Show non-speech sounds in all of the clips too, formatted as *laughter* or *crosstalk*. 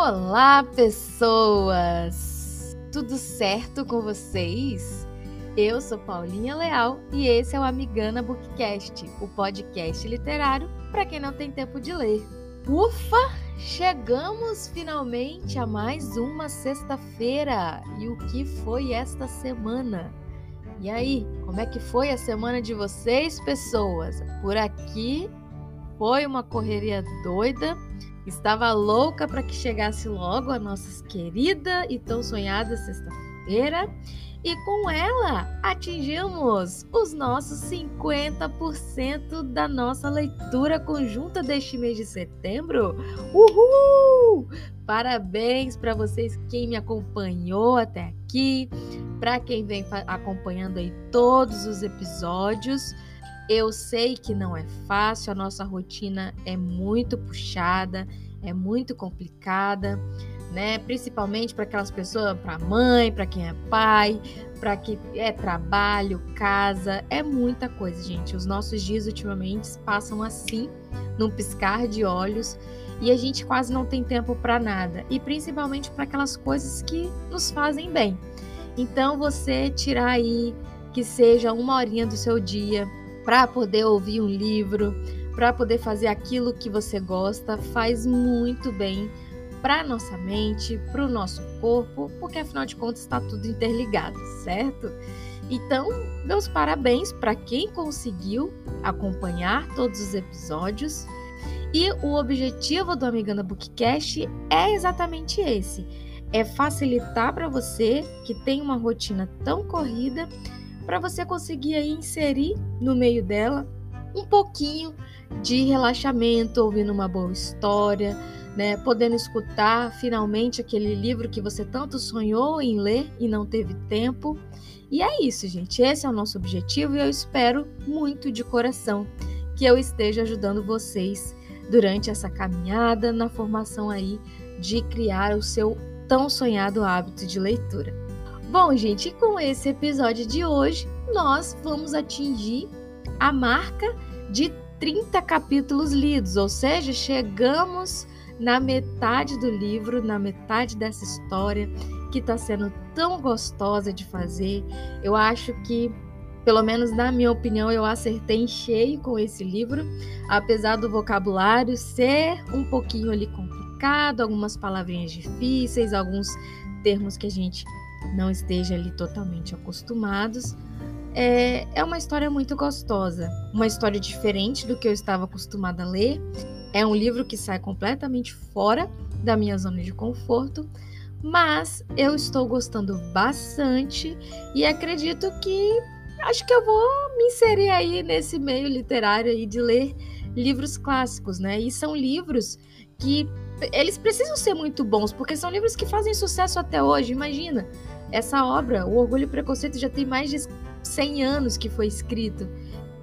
Olá, pessoas! Tudo certo com vocês? Eu sou Paulinha Leal e esse é o Amigana Bookcast, o podcast literário para quem não tem tempo de ler. Ufa! Chegamos finalmente a mais uma sexta-feira! E o que foi esta semana? E aí, como é que foi a semana de vocês, pessoas? Por aqui foi uma correria doida. Estava louca para que chegasse logo a nossa querida e tão sonhada sexta-feira. E com ela atingimos os nossos 50% da nossa leitura conjunta deste mês de setembro. Uhul! Parabéns para vocês quem me acompanhou até aqui, para quem vem acompanhando aí todos os episódios. Eu sei que não é fácil, a nossa rotina é muito puxada, é muito complicada, né? Principalmente para aquelas pessoas, para mãe, para quem é pai, para que é trabalho, casa, é muita coisa, gente. Os nossos dias ultimamente passam assim, num piscar de olhos, e a gente quase não tem tempo para nada, e principalmente para aquelas coisas que nos fazem bem. Então você tirar aí que seja uma horinha do seu dia para poder ouvir um livro, para poder fazer aquilo que você gosta, faz muito bem para nossa mente, para o nosso corpo, porque afinal de contas está tudo interligado, certo? Então, meus parabéns para quem conseguiu acompanhar todos os episódios. E o objetivo do Amigana Bookcast é exatamente esse: é facilitar para você que tem uma rotina tão corrida para você conseguir aí inserir no meio dela um pouquinho de relaxamento, ouvindo uma boa história, né, podendo escutar finalmente aquele livro que você tanto sonhou em ler e não teve tempo. E é isso, gente. Esse é o nosso objetivo e eu espero muito de coração que eu esteja ajudando vocês durante essa caminhada na formação aí de criar o seu tão sonhado hábito de leitura. Bom, gente, com esse episódio de hoje, nós vamos atingir a marca de 30 capítulos lidos, ou seja, chegamos na metade do livro, na metade dessa história que está sendo tão gostosa de fazer. Eu acho que, pelo menos na minha opinião, eu acertei em cheio com esse livro, apesar do vocabulário ser um pouquinho ali complicado, algumas palavrinhas difíceis, alguns termos que a gente não esteja ali totalmente acostumados. É, é uma história muito gostosa, uma história diferente do que eu estava acostumada a ler. É um livro que sai completamente fora da minha zona de conforto, mas eu estou gostando bastante e acredito que acho que eu vou me inserir aí nesse meio literário aí de ler livros clássicos, né? E são livros que eles precisam ser muito bons, porque são livros que fazem sucesso até hoje. Imagina, essa obra, O Orgulho e o Preconceito, já tem mais de 100 anos que foi escrito.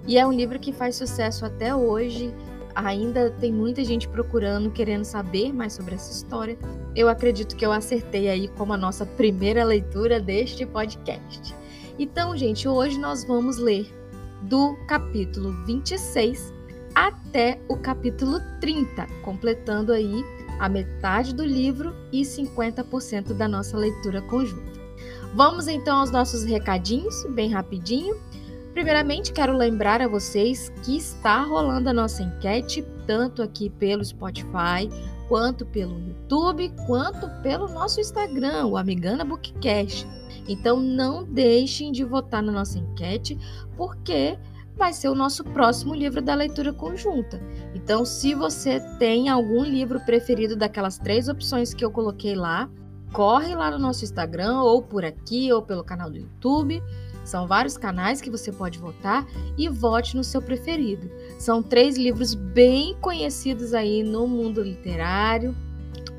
E é um livro que faz sucesso até hoje. Ainda tem muita gente procurando, querendo saber mais sobre essa história. Eu acredito que eu acertei aí como a nossa primeira leitura deste podcast. Então, gente, hoje nós vamos ler do capítulo 26 até o capítulo 30, completando aí a metade do livro e 50% da nossa leitura conjunta. Vamos então aos nossos recadinhos, bem rapidinho. Primeiramente, quero lembrar a vocês que está rolando a nossa enquete, tanto aqui pelo Spotify, quanto pelo YouTube, quanto pelo nosso Instagram, o Amigana Bookcast. Então não deixem de votar na nossa enquete, porque vai ser o nosso próximo livro da leitura conjunta. Então, se você tem algum livro preferido daquelas três opções que eu coloquei lá, corre lá no nosso Instagram, ou por aqui, ou pelo canal do YouTube. São vários canais que você pode votar e vote no seu preferido. São três livros bem conhecidos aí no mundo literário.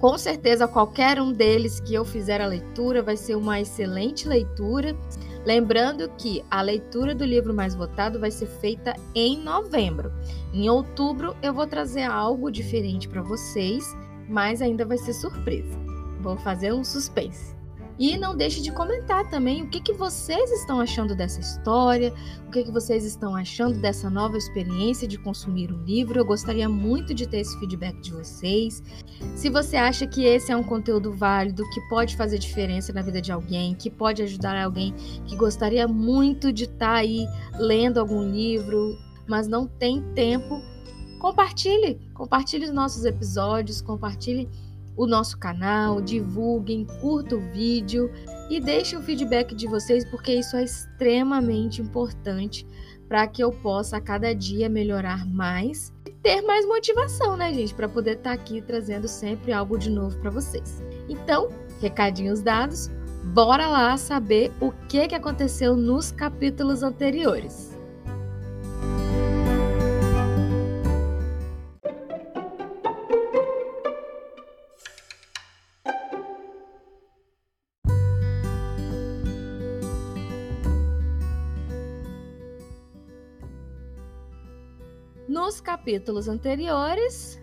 Com certeza, qualquer um deles que eu fizer a leitura vai ser uma excelente leitura. Lembrando que a leitura do livro mais votado vai ser feita em novembro. Em outubro, eu vou trazer algo diferente para vocês, mas ainda vai ser surpresa. Vou fazer um suspense. E não deixe de comentar também o que, que vocês estão achando dessa história, o que, que vocês estão achando dessa nova experiência de consumir um livro. Eu gostaria muito de ter esse feedback de vocês. Se você acha que esse é um conteúdo válido, que pode fazer diferença na vida de alguém, que pode ajudar alguém que gostaria muito de estar tá aí lendo algum livro, mas não tem tempo, compartilhe. Compartilhe os nossos episódios, compartilhe o nosso canal, divulguem, curta o vídeo e deixem o feedback de vocês, porque isso é extremamente importante para que eu possa a cada dia melhorar mais e ter mais motivação, né, gente, para poder estar tá aqui trazendo sempre algo de novo para vocês. Então, recadinhos dados, bora lá saber o que, que aconteceu nos capítulos anteriores. Nos capítulos anteriores,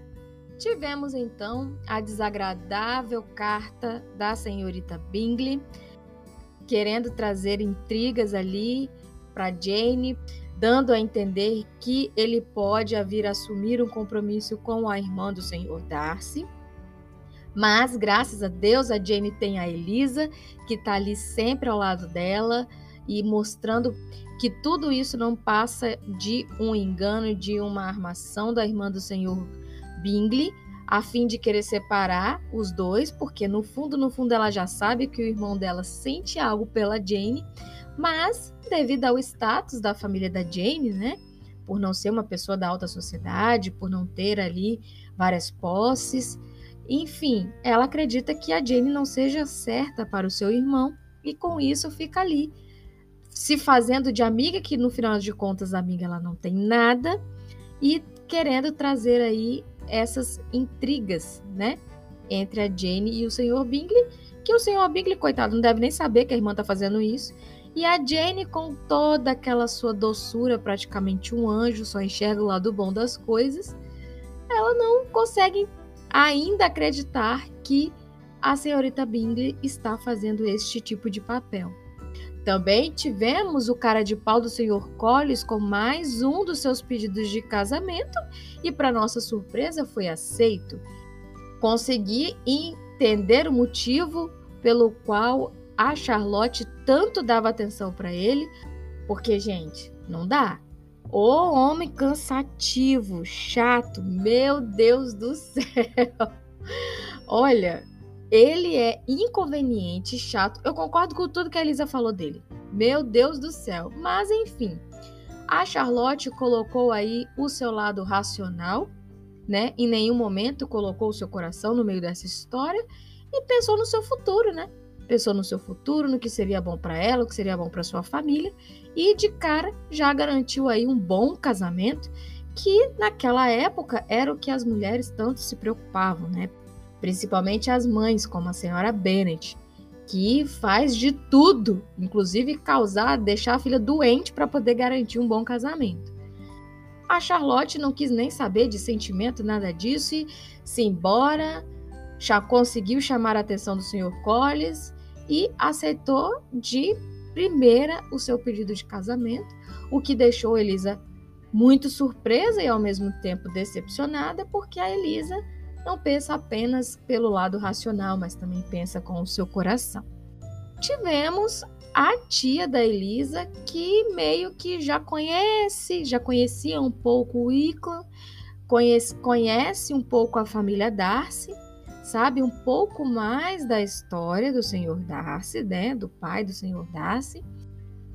tivemos então a desagradável carta da senhorita Bingley, querendo trazer intrigas ali para Jane, dando a entender que ele pode vir assumir um compromisso com a irmã do senhor Darcy. Mas, graças a Deus, a Jane tem a Elisa, que está ali sempre ao lado dela e mostrando que tudo isso não passa de um engano, de uma armação da irmã do senhor Bingley, a fim de querer separar os dois, porque no fundo, no fundo, ela já sabe que o irmão dela sente algo pela Jane, mas devido ao status da família da Jane, né? Por não ser uma pessoa da alta sociedade, por não ter ali várias posses, enfim, ela acredita que a Jane não seja certa para o seu irmão e com isso fica ali se fazendo de amiga, que no final de contas a amiga ela não tem nada, e querendo trazer aí essas intrigas, né? Entre a Jane e o Sr. Bingley, que o Sr. Bingley, coitado, não deve nem saber que a irmã tá fazendo isso. E a Jane, com toda aquela sua doçura, praticamente um anjo, só enxerga o lado bom das coisas, ela não consegue ainda acreditar que a senhorita Bingley está fazendo este tipo de papel. Também tivemos o cara de pau do Sr. Collins com mais um dos seus pedidos de casamento e, para nossa surpresa, foi aceito. Consegui entender o motivo pelo qual a Charlotte tanto dava atenção para ele, porque, gente, não dá. O homem cansativo, chato, meu Deus do *laughs* céu. Olha, ele é inconveniente, chato. Eu concordo com tudo que a Elisa falou dele. Meu Deus do céu. Mas enfim, a Charlotte colocou aí o seu lado racional, né? Em nenhum momento colocou o seu coração no meio dessa história e pensou no seu futuro, né? Pensou no seu futuro, no que seria bom para ela, o que seria bom para sua família e de cara já garantiu aí um bom casamento que naquela época era o que as mulheres tanto se preocupavam, né? Principalmente as mães, como a senhora Bennet, que faz de tudo, inclusive causar, deixar a filha doente para poder garantir um bom casamento. A Charlotte não quis nem saber de sentimento, nada disso, e se embora, já conseguiu chamar a atenção do Sr. Collins e aceitou de primeira o seu pedido de casamento, o que deixou Elisa muito surpresa e ao mesmo tempo decepcionada, porque a Elisa não pensa apenas pelo lado racional, mas também pensa com o seu coração. Tivemos a tia da Elisa, que meio que já conhece, já conhecia um pouco o Iclan, conhece, conhece um pouco a família Darcy, sabe um pouco mais da história do senhor Darcy, né, do pai do senhor Darcy.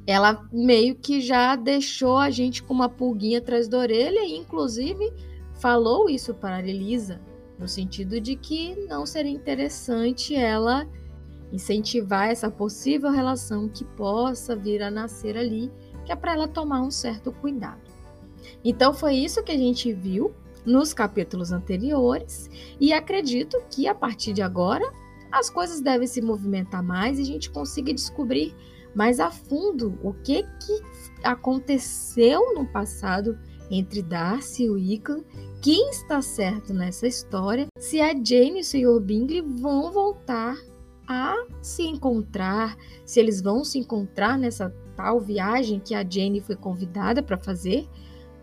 Ela meio que já deixou a gente com uma pulguinha atrás da orelha e inclusive falou isso para a Elisa, no sentido de que não seria interessante ela incentivar essa possível relação que possa vir a nascer ali, que é para ela tomar um certo cuidado. Então foi isso que a gente viu nos capítulos anteriores e acredito que a partir de agora as coisas devem se movimentar mais e a gente consiga descobrir mais a fundo o que que aconteceu no passado entre Darcy e Wickham, quem está certo nessa história, se a Jane e o Sr. Bingley vão voltar a se encontrar, se eles vão se encontrar nessa tal viagem que a Jane foi convidada para fazer,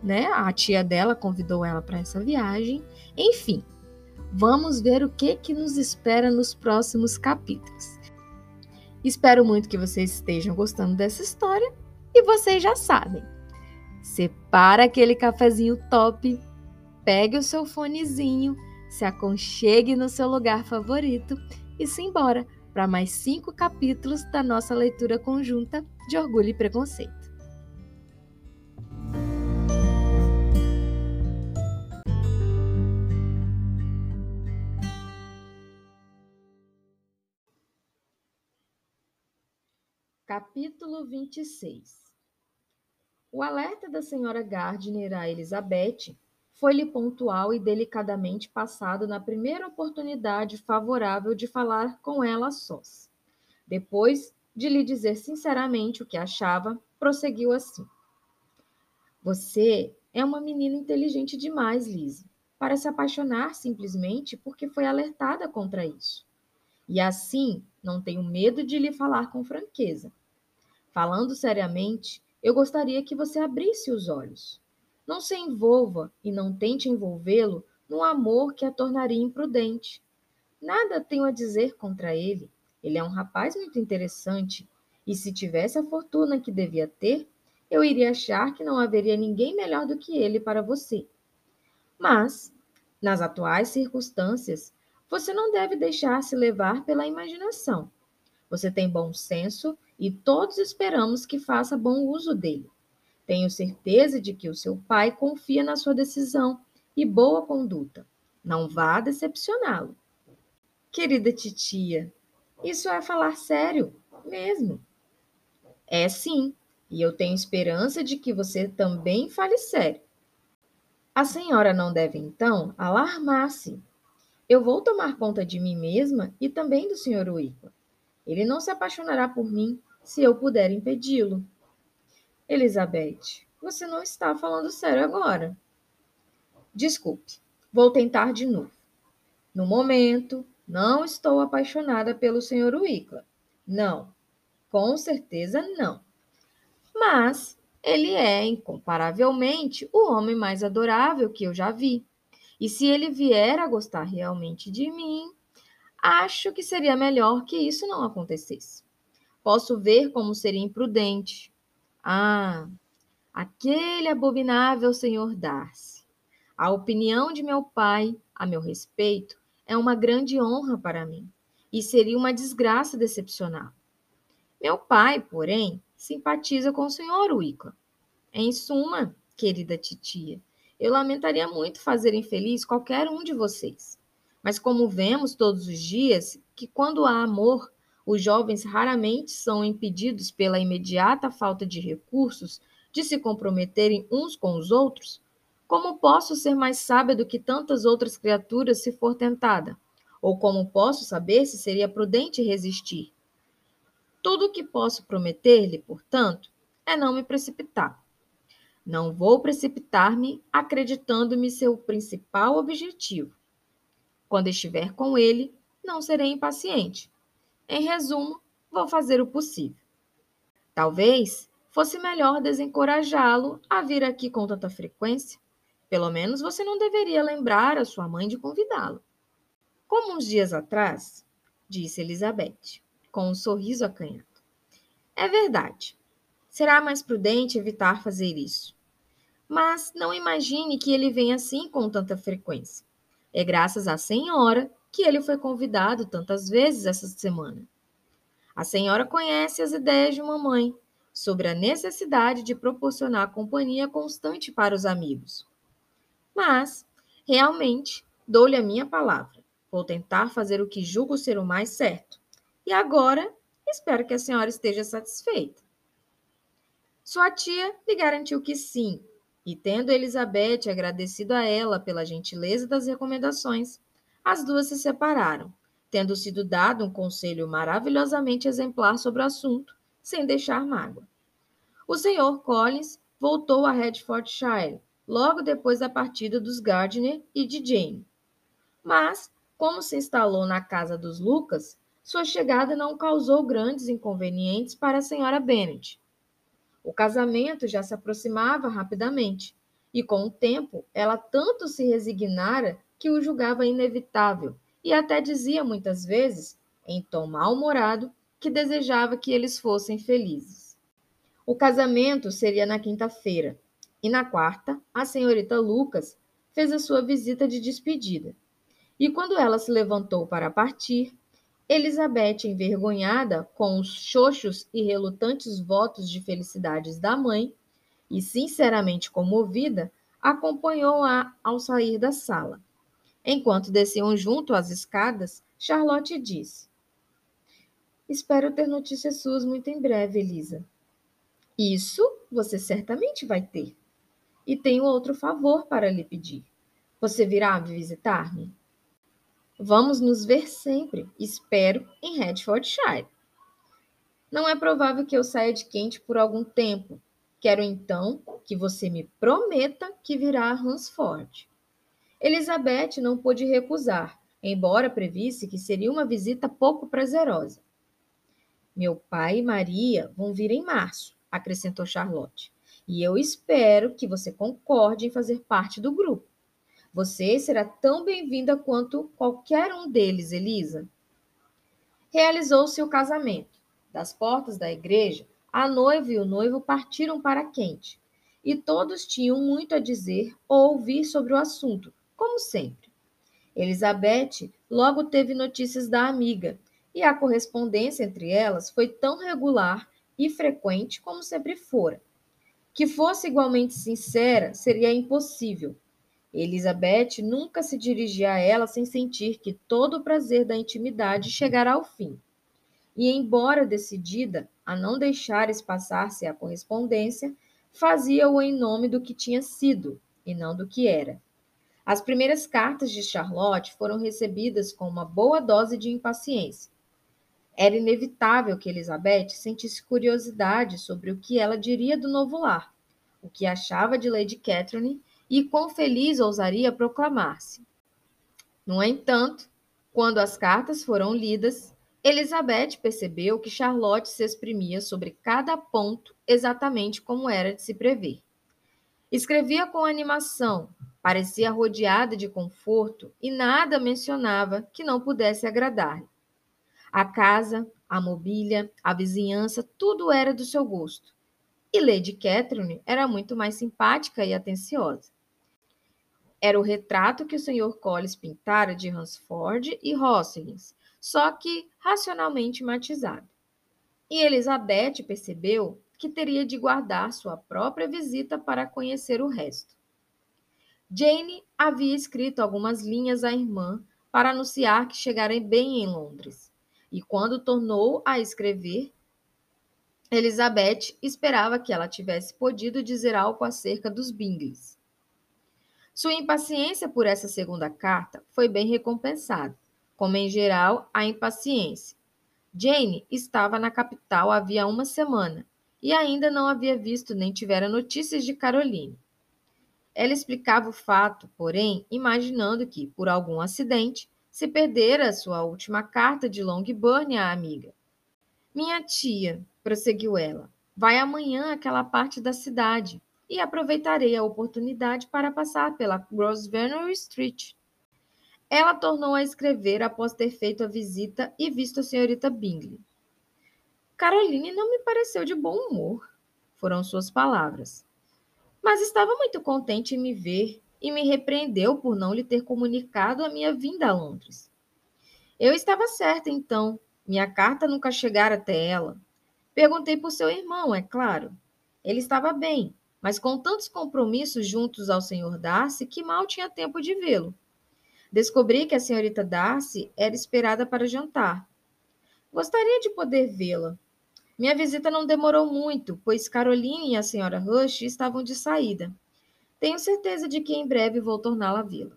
né? A tia dela convidou ela para essa viagem. Enfim, vamos ver o que que nos espera nos próximos capítulos. Espero muito que vocês estejam gostando dessa história e vocês já sabem. Separa aquele cafezinho top, pegue o seu fonezinho, se aconchegue no seu lugar favorito e se embora para mais cinco capítulos da nossa leitura conjunta de Orgulho e Preconceito. Capítulo 26 O alerta da senhora Gardner a Elizabeth foi-lhe pontual e delicadamente passado na primeira oportunidade favorável de falar com ela sós. Depois de lhe dizer sinceramente o que achava, prosseguiu assim: Você é uma menina inteligente demais, Lise, para se apaixonar simplesmente porque foi alertada contra isso. E assim, não tenho medo de lhe falar com franqueza. Falando seriamente, eu gostaria que você abrisse os olhos. Não se envolva e não tente envolvê-lo num amor que a tornaria imprudente. Nada tenho a dizer contra ele. Ele é um rapaz muito interessante, e se tivesse a fortuna que devia ter, eu iria achar que não haveria ninguém melhor do que ele para você. Mas, nas atuais circunstâncias, você não deve deixar-se levar pela imaginação. Você tem bom senso e todos esperamos que faça bom uso dele. Tenho certeza de que o seu pai confia na sua decisão e boa conduta. Não vá decepcioná-lo. Querida titia, isso é falar sério, mesmo. É sim, e eu tenho esperança de que você também fale sério. A senhora não deve, então, alarmar-se. Eu vou tomar conta de mim mesma e também do Sr. Wickman. Ele não se apaixonará por mim se eu puder impedi-lo. Elizabeth, você não está falando sério agora. Desculpe, vou tentar de novo. No momento, não estou apaixonada pelo Sr. Wickla. Não, com certeza não. Mas ele é, incomparavelmente, o homem mais adorável que eu já vi. E se ele vier a gostar realmente de mim, acho que seria melhor que isso não acontecesse. Posso ver como seria imprudente, ah, aquele abominável senhor Darcy. A opinião de meu pai a meu respeito é uma grande honra para mim e seria uma desgraça decepcioná-lo. Meu pai, porém, simpatiza com o senhor Wickham. Em suma, querida titia, eu lamentaria muito fazer infeliz qualquer um de vocês. Mas como vemos todos os dias que quando há amor, os jovens raramente são impedidos pela imediata falta de recursos de se comprometerem uns com os outros? Como posso ser mais sábia do que tantas outras criaturas se for tentada? Ou como posso saber se seria prudente resistir? Tudo o que posso prometer-lhe, portanto, é não me precipitar. Não vou precipitar-me acreditando-me seu principal objetivo. Quando estiver com ele, não serei impaciente em resumo, vou fazer o possível. Talvez fosse melhor desencorajá-lo a vir aqui com tanta frequência. Pelo menos você não deveria lembrar a sua mãe de convidá-lo. Como uns dias atrás, disse Elizabeth, com um sorriso acanhado. É verdade. Será mais prudente evitar fazer isso. Mas não imagine que ele venha assim com tanta frequência. É graças à senhora que ele foi convidado tantas vezes essa semana. A senhora conhece as ideias de mamãe sobre a necessidade de proporcionar companhia constante para os amigos. Mas, realmente, dou-lhe a minha palavra. Vou tentar fazer o que julgo ser o mais certo. E agora, espero que a senhora esteja satisfeita. Sua tia lhe garantiu que sim, e tendo Elizabeth agradecido a ela pela gentileza das recomendações, as duas se separaram, tendo sido dado um conselho maravilhosamente exemplar sobre o assunto, sem deixar mágoa. O senhor Collins voltou a Hertfordshire logo depois da partida dos Gardner e de Jane. Mas, como se instalou na casa dos Lucas, sua chegada não causou grandes inconvenientes para a senhora Bennet. O casamento já se aproximava rapidamente, e com o tempo ela tanto se resignara que o julgava inevitável e até dizia muitas vezes, em tom mal-humorado, que desejava que eles fossem felizes. O casamento seria na quinta-feira, e na quarta, a senhorita Lucas fez a sua visita de despedida. E quando ela se levantou para partir, Elizabeth, envergonhada com os xoxos e relutantes votos de felicidades da mãe, e sinceramente comovida, acompanhou-a ao sair da sala. Enquanto desciam junto às escadas, Charlotte disse: Espero ter notícias suas muito em breve, Elisa. Isso você certamente vai ter. E tenho outro favor para lhe pedir. Você virá visitar-me? Vamos nos ver sempre, espero, em Hertfordshire. Não é provável que eu saia de quente por algum tempo. Quero então que você me prometa que virá a Hansford. Elizabeth não pôde recusar, embora previsse que seria uma visita pouco prazerosa. Meu pai e Maria vão vir em março, acrescentou Charlotte, e eu espero que você concorde em fazer parte do grupo. Você será tão bem-vinda quanto qualquer um deles, Elisa. Realizou-se o casamento. Das portas da igreja, a noiva e o noivo partiram para Quente, e todos tinham muito a dizer ou ouvir sobre o assunto, como sempre. Elizabeth logo teve notícias da amiga, e a correspondência entre elas foi tão regular e frequente como sempre fora. Que fosse igualmente sincera seria impossível, Elizabeth nunca se dirigia a ela sem sentir que todo o prazer da intimidade chegara ao fim. E, embora decidida a não deixar espaçar-se a correspondência, fazia-o em nome do que tinha sido e não do que era. As primeiras cartas de Charlotte foram recebidas com uma boa dose de impaciência. Era inevitável que Elizabeth sentisse curiosidade sobre o que ela diria do novo lar, o que achava de Lady Catherine e quão feliz ousaria proclamar-se. No entanto, quando as cartas foram lidas, Elizabeth percebeu que Charlotte se exprimia sobre cada ponto exatamente como era de se prever. Escrevia com animação, parecia rodeada de conforto e nada mencionava que não pudesse agradar-lhe. A casa, a mobília, a vizinhança, tudo era do seu gosto. E Lady Catherine era muito mais simpática e atenciosa. Era o retrato que o Sr. Collis pintara de Hansford e Hoslins, só que racionalmente matizado. E Elizabeth percebeu que teria de guardar sua própria visita para conhecer o resto. Jane havia escrito algumas linhas à irmã para anunciar que chegara bem em Londres. E quando tornou a escrever, Elizabeth esperava que ela tivesse podido dizer algo acerca dos Bingleys. Sua impaciência por essa segunda carta foi bem recompensada, como em geral a impaciência. Jane estava na capital havia uma semana e ainda não havia visto nem tivera notícias de Caroline. Ela explicava o fato, porém, imaginando que, por algum acidente, se perdera sua última carta de Longbourn à amiga. Minha tia, prosseguiu ela, vai amanhã àquela parte da cidade e aproveitarei a oportunidade para passar pela Grosvenor Street. Ela tornou a escrever após ter feito a visita e visto a senhorita Bingley. Caroline não me pareceu de bom humor, foram suas palavras. Mas estava muito contente em me ver e me repreendeu por não lhe ter comunicado a minha vinda a Londres. Eu estava certa, então. Minha carta nunca chegara até ela. Perguntei por seu irmão, é claro. Ele estava bem, mas com tantos compromissos juntos ao senhor Darcy que mal tinha tempo de vê-lo. Descobri que a senhorita Darcy era esperada para jantar. Gostaria de poder vê-la. Minha visita não demorou muito, pois Caroline e a senhora Rush estavam de saída. Tenho certeza de que em breve vou torná-la vê-la.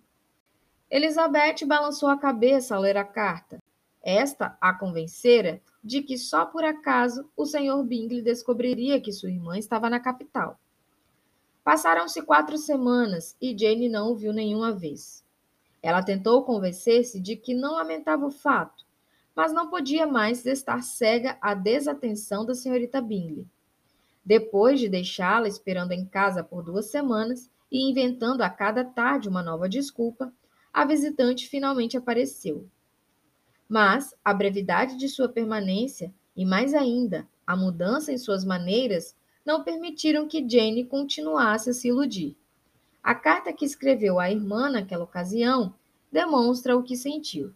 Elizabeth balançou a cabeça ao ler a carta. Esta a convencera de que só por acaso o senhor Bingley descobriria que sua irmã estava na capital. Passaram-se quatro semanas e Jane não o viu nenhuma vez. Ela tentou convencer-se de que não lamentava o fato, mas não podia mais estar cega à desatenção da senhorita Bingley. Depois de deixá-la esperando em casa por duas semanas e inventando a cada tarde uma nova desculpa, a visitante finalmente apareceu. Mas a brevidade de sua permanência e, mais ainda, a mudança em suas maneiras não permitiram que Jane continuasse a se iludir. A carta que escreveu à irmã naquela ocasião demonstra o que sentiu.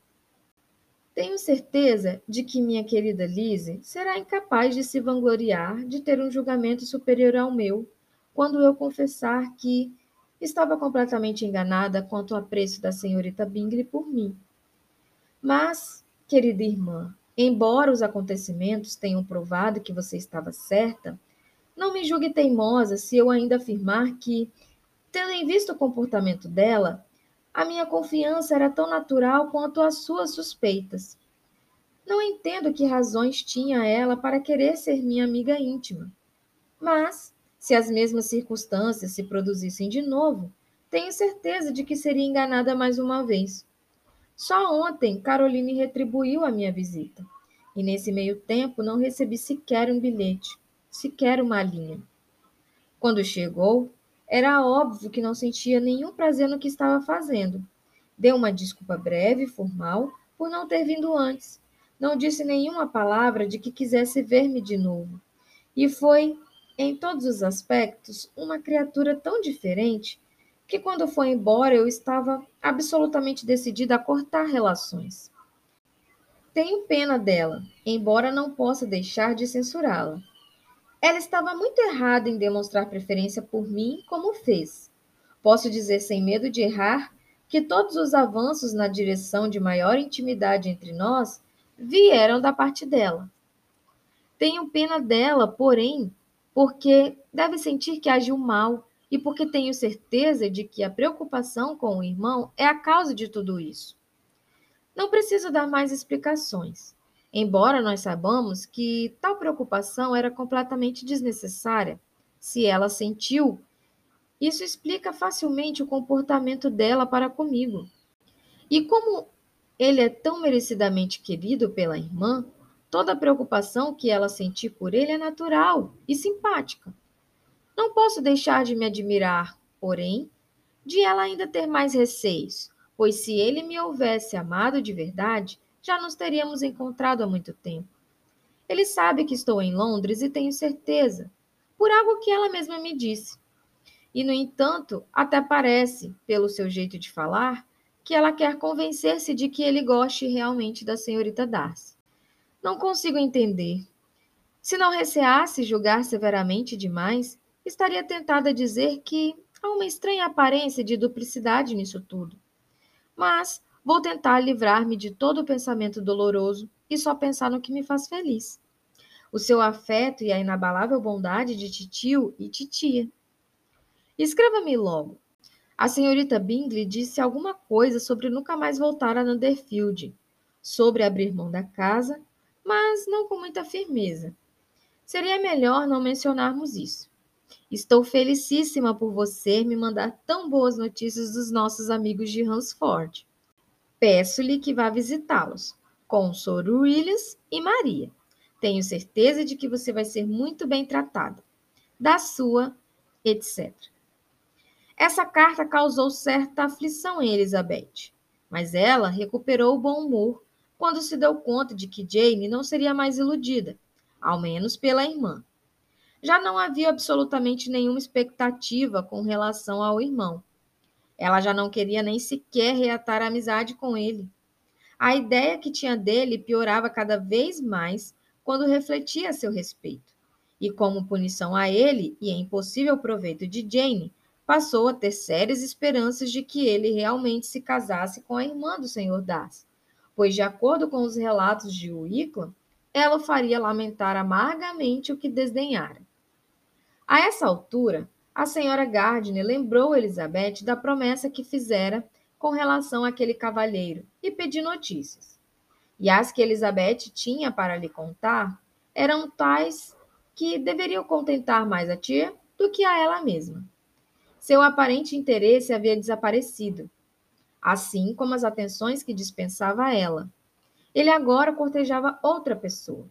Tenho certeza de que minha querida Lizzie será incapaz de se vangloriar de ter um julgamento superior ao meu, quando eu confessar que estava completamente enganada quanto ao apreço da senhorita Bingley por mim. Mas, querida irmã, embora os acontecimentos tenham provado que você estava certa, não me julgue teimosa se eu ainda afirmar que, tendo em vista o comportamento dela, a minha confiança era tão natural quanto as suas suspeitas. Não entendo que razões tinha ela para querer ser minha amiga íntima. Mas, se as mesmas circunstâncias se produzissem de novo, tenho certeza de que seria enganada mais uma vez. Só ontem Caroline retribuiu a minha visita, e nesse meio tempo não recebi sequer um bilhete, sequer uma linha. Quando chegou, era óbvio que não sentia nenhum prazer no que estava fazendo. Deu uma desculpa breve e formal por não ter vindo antes. Não disse nenhuma palavra de que quisesse ver-me de novo. E foi, em todos os aspectos, uma criatura tão diferente que, quando foi embora, eu estava absolutamente decidida a cortar relações. Tenho pena dela, embora não possa deixar de censurá-la. Ela estava muito errada em demonstrar preferência por mim, como fez. Posso dizer sem medo de errar que todos os avanços na direção de maior intimidade entre nós vieram da parte dela. Tenho pena dela, porém, porque deve sentir que agiu mal e porque tenho certeza de que a preocupação com o irmão é a causa de tudo isso. Não preciso dar mais explicações embora nós saibamos que tal preocupação era completamente desnecessária. Se ela sentiu, isso explica facilmente o comportamento dela para comigo. E como ele é tão merecidamente querido pela irmã, toda preocupação que ela sentir por ele é natural e simpática. Não posso deixar de me admirar, porém, de ela ainda ter mais receios, pois se ele me houvesse amado de verdade, já nos teríamos encontrado há muito tempo. Ele sabe que estou em Londres e tenho certeza, por algo que ela mesma me disse. E, no entanto, até parece, pelo seu jeito de falar, que ela quer convencer-se de que ele goste realmente da senhorita Darcy. Não consigo entender. Se não receasse julgar severamente demais, estaria tentada a dizer que há uma estranha aparência de duplicidade nisso tudo. Mas Vou tentar livrar-me de todo o pensamento doloroso e só pensar no que me faz feliz. O seu afeto e a inabalável bondade de titio e titia. Escreva-me logo. A senhorita Bingley disse alguma coisa sobre nunca mais voltar a Netherfield, sobre abrir mão da casa, mas não com muita firmeza. Seria melhor não mencionarmos isso. Estou felicíssima por você me mandar tão boas notícias dos nossos amigos de Hansford. Peço-lhe que vá visitá-los, com Sr. Williams e Maria. Tenho certeza de que você vai ser muito bem tratada. Da sua, etc. Essa carta causou certa aflição em Elizabeth, mas ela recuperou o bom humor quando se deu conta de que Jane não seria mais iludida, ao menos pela irmã. Já não havia absolutamente nenhuma expectativa com relação ao irmão. Ela já não queria nem sequer reatar a amizade com ele. A ideia que tinha dele piorava cada vez mais quando refletia a seu respeito. E como punição a ele e em possível proveito de Jane, passou a ter sérias esperanças de que ele realmente se casasse com a irmã do Sr. Darcy, pois, de acordo com os relatos de Wickham, ela o faria lamentar amargamente o que desdenhara. A essa altura, a senhora Gardner lembrou Elizabeth da promessa que fizera com relação àquele cavalheiro e pediu notícias. E as que Elizabeth tinha para lhe contar eram tais que deveriam contentar mais a tia do que a ela mesma. Seu aparente interesse havia desaparecido, assim como as atenções que dispensava a ela. Ele agora cortejava outra pessoa.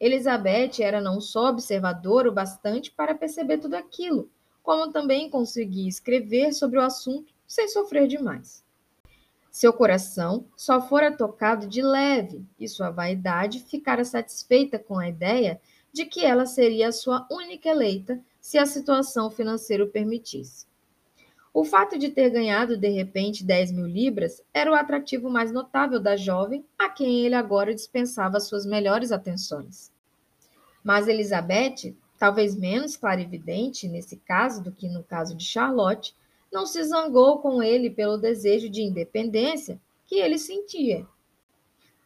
Elizabeth era não só observadora o bastante para perceber tudo aquilo, como também conseguia escrever sobre o assunto sem sofrer demais. Seu coração só fora tocado de leve e sua vaidade ficara satisfeita com a ideia de que ela seria a sua única eleita se a situação financeira o permitisse. O fato de ter ganhado de repente 10 mil libras era o atrativo mais notável da jovem, a quem ele agora dispensava suas melhores atenções. Mas Elizabeth, talvez menos clarividente nesse caso do que no caso de Charlotte, não se zangou com ele pelo desejo de independência que ele sentia.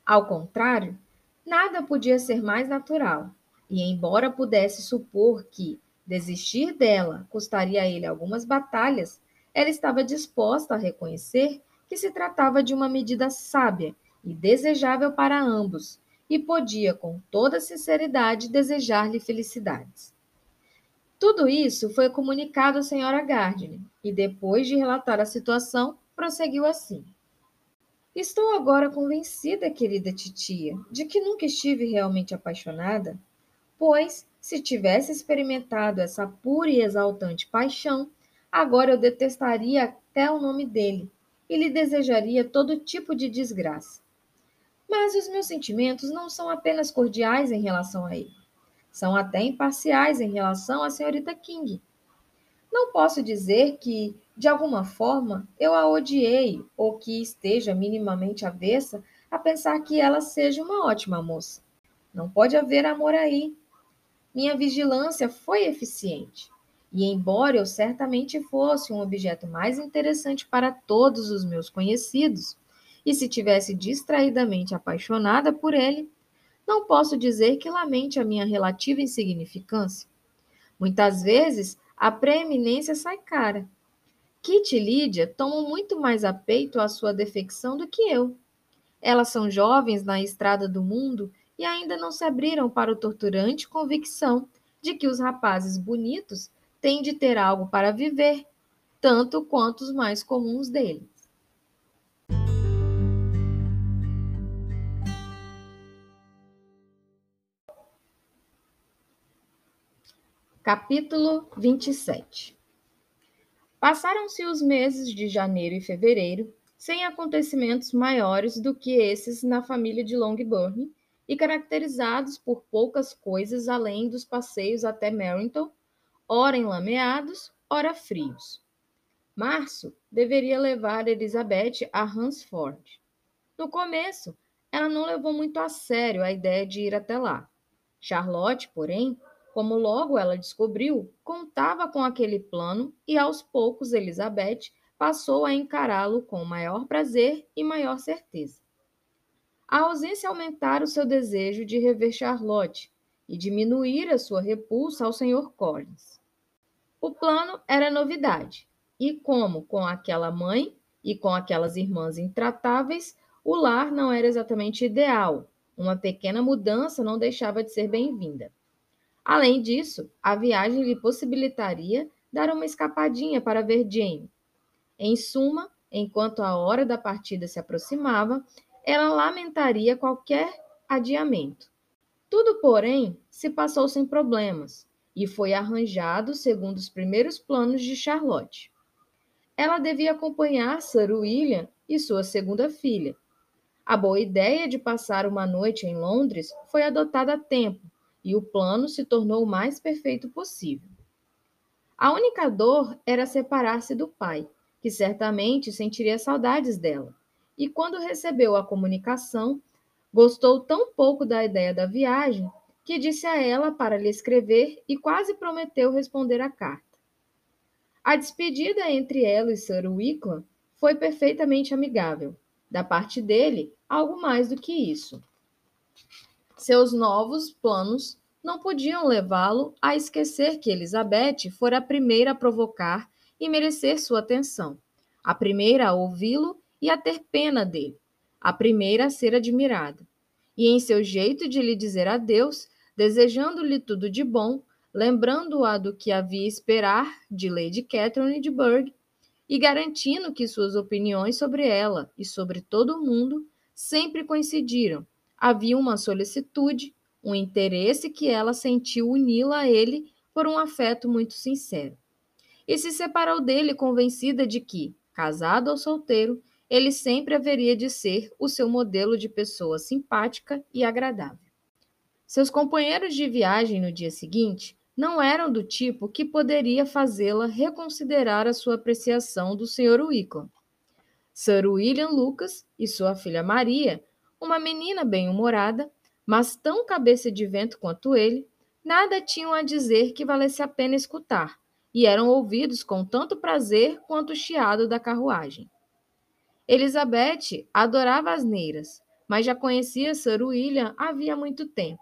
Ao contrário, nada podia ser mais natural, e embora pudesse supor que desistir dela custaria a ele algumas batalhas, ela estava disposta a reconhecer que se tratava de uma medida sábia e desejável para ambos, e podia, com toda sinceridade, desejar-lhe felicidades. Tudo isso foi comunicado à senhora Gardner, e depois de relatar a situação, prosseguiu assim. Estou agora convencida, querida titia, de que nunca estive realmente apaixonada, pois, se tivesse experimentado essa pura e exaltante paixão, Agora eu detestaria até o nome dele e lhe desejaria todo tipo de desgraça. Mas os meus sentimentos não são apenas cordiais em relação a ele. São até imparciais em relação à senhorita King. Não posso dizer que, de alguma forma, eu a odiei ou que esteja minimamente avessa a pensar que ela seja uma ótima moça. Não pode haver amor aí. Minha vigilância foi eficiente. E embora eu certamente fosse um objeto mais interessante para todos os meus conhecidos, e se tivesse distraidamente apaixonada por ele, não posso dizer que lamente a minha relativa insignificância. Muitas vezes a preeminência sai cara. Kit e Lídia tomam muito mais a peito a sua defecção do que eu. Elas são jovens na estrada do mundo e ainda não se abriram para o torturante convicção de que os rapazes bonitos tem de ter algo para viver, tanto quanto os mais comuns deles. Capítulo 27 Passaram-se os meses de janeiro e fevereiro sem acontecimentos maiores do que esses na família de Longbourn e caracterizados por poucas coisas além dos passeios até Merrington ora enlameados, ora frios. Março deveria levar Elizabeth a Hansford. No começo, ela não levou muito a sério a ideia de ir até lá. Charlotte, porém, como logo ela descobriu, contava com aquele plano e aos poucos Elizabeth passou a encará-lo com maior prazer e maior certeza. A ausência aumentara o seu desejo de rever Charlotte e diminuir a sua repulsa ao Sr. Collins. O plano era novidade, e como com aquela mãe e com aquelas irmãs intratáveis, o lar não era exatamente ideal. Uma pequena mudança não deixava de ser bem-vinda. Além disso, a viagem lhe possibilitaria dar uma escapadinha para ver Jane. Em suma, enquanto a hora da partida se aproximava, ela lamentaria qualquer adiamento. Tudo, porém, se passou sem problemas e foi arranjado segundo os primeiros planos de Charlotte. Ela devia acompanhar Sir William e sua segunda filha. A boa ideia de passar uma noite em Londres foi adotada a tempo e o plano se tornou o mais perfeito possível. A única dor era separar-se do pai, que certamente sentiria saudades dela. E quando recebeu a comunicação, gostou tão pouco da ideia da viagem que disse a ela para lhe escrever e quase prometeu responder à carta. A despedida entre ela e Sir Wickham foi perfeitamente amigável. Da parte dele, algo mais do que isso. Seus novos planos não podiam levá-lo a esquecer que Elizabeth fora a primeira a provocar e merecer sua atenção, a primeira a ouvi-lo e a ter pena dele, a primeira a ser admirada e em seu jeito de lhe dizer adeus, desejando-lhe tudo de bom, lembrando-a do que havia esperar de Lady Catherine de Burgh e garantindo que suas opiniões sobre ela e sobre todo o mundo sempre coincidiram. Havia uma solicitude, um interesse que ela sentiu uni-la a ele por um afeto muito sincero. E se separou dele convencida de que, casado ou solteiro, ele sempre haveria de ser o seu modelo de pessoa simpática e agradável. Seus companheiros de viagem no dia seguinte não eram do tipo que poderia fazê-la reconsiderar a sua apreciação do Sr. Wickham. Sir William Lucas e sua filha Maria, uma menina bem-humorada, mas tão cabeça de vento quanto ele, nada tinham a dizer que valesse a pena escutar, e eram ouvidos com tanto prazer quanto o chiado da carruagem. Elizabeth adorava as neiras, mas já conhecia Sir William havia muito tempo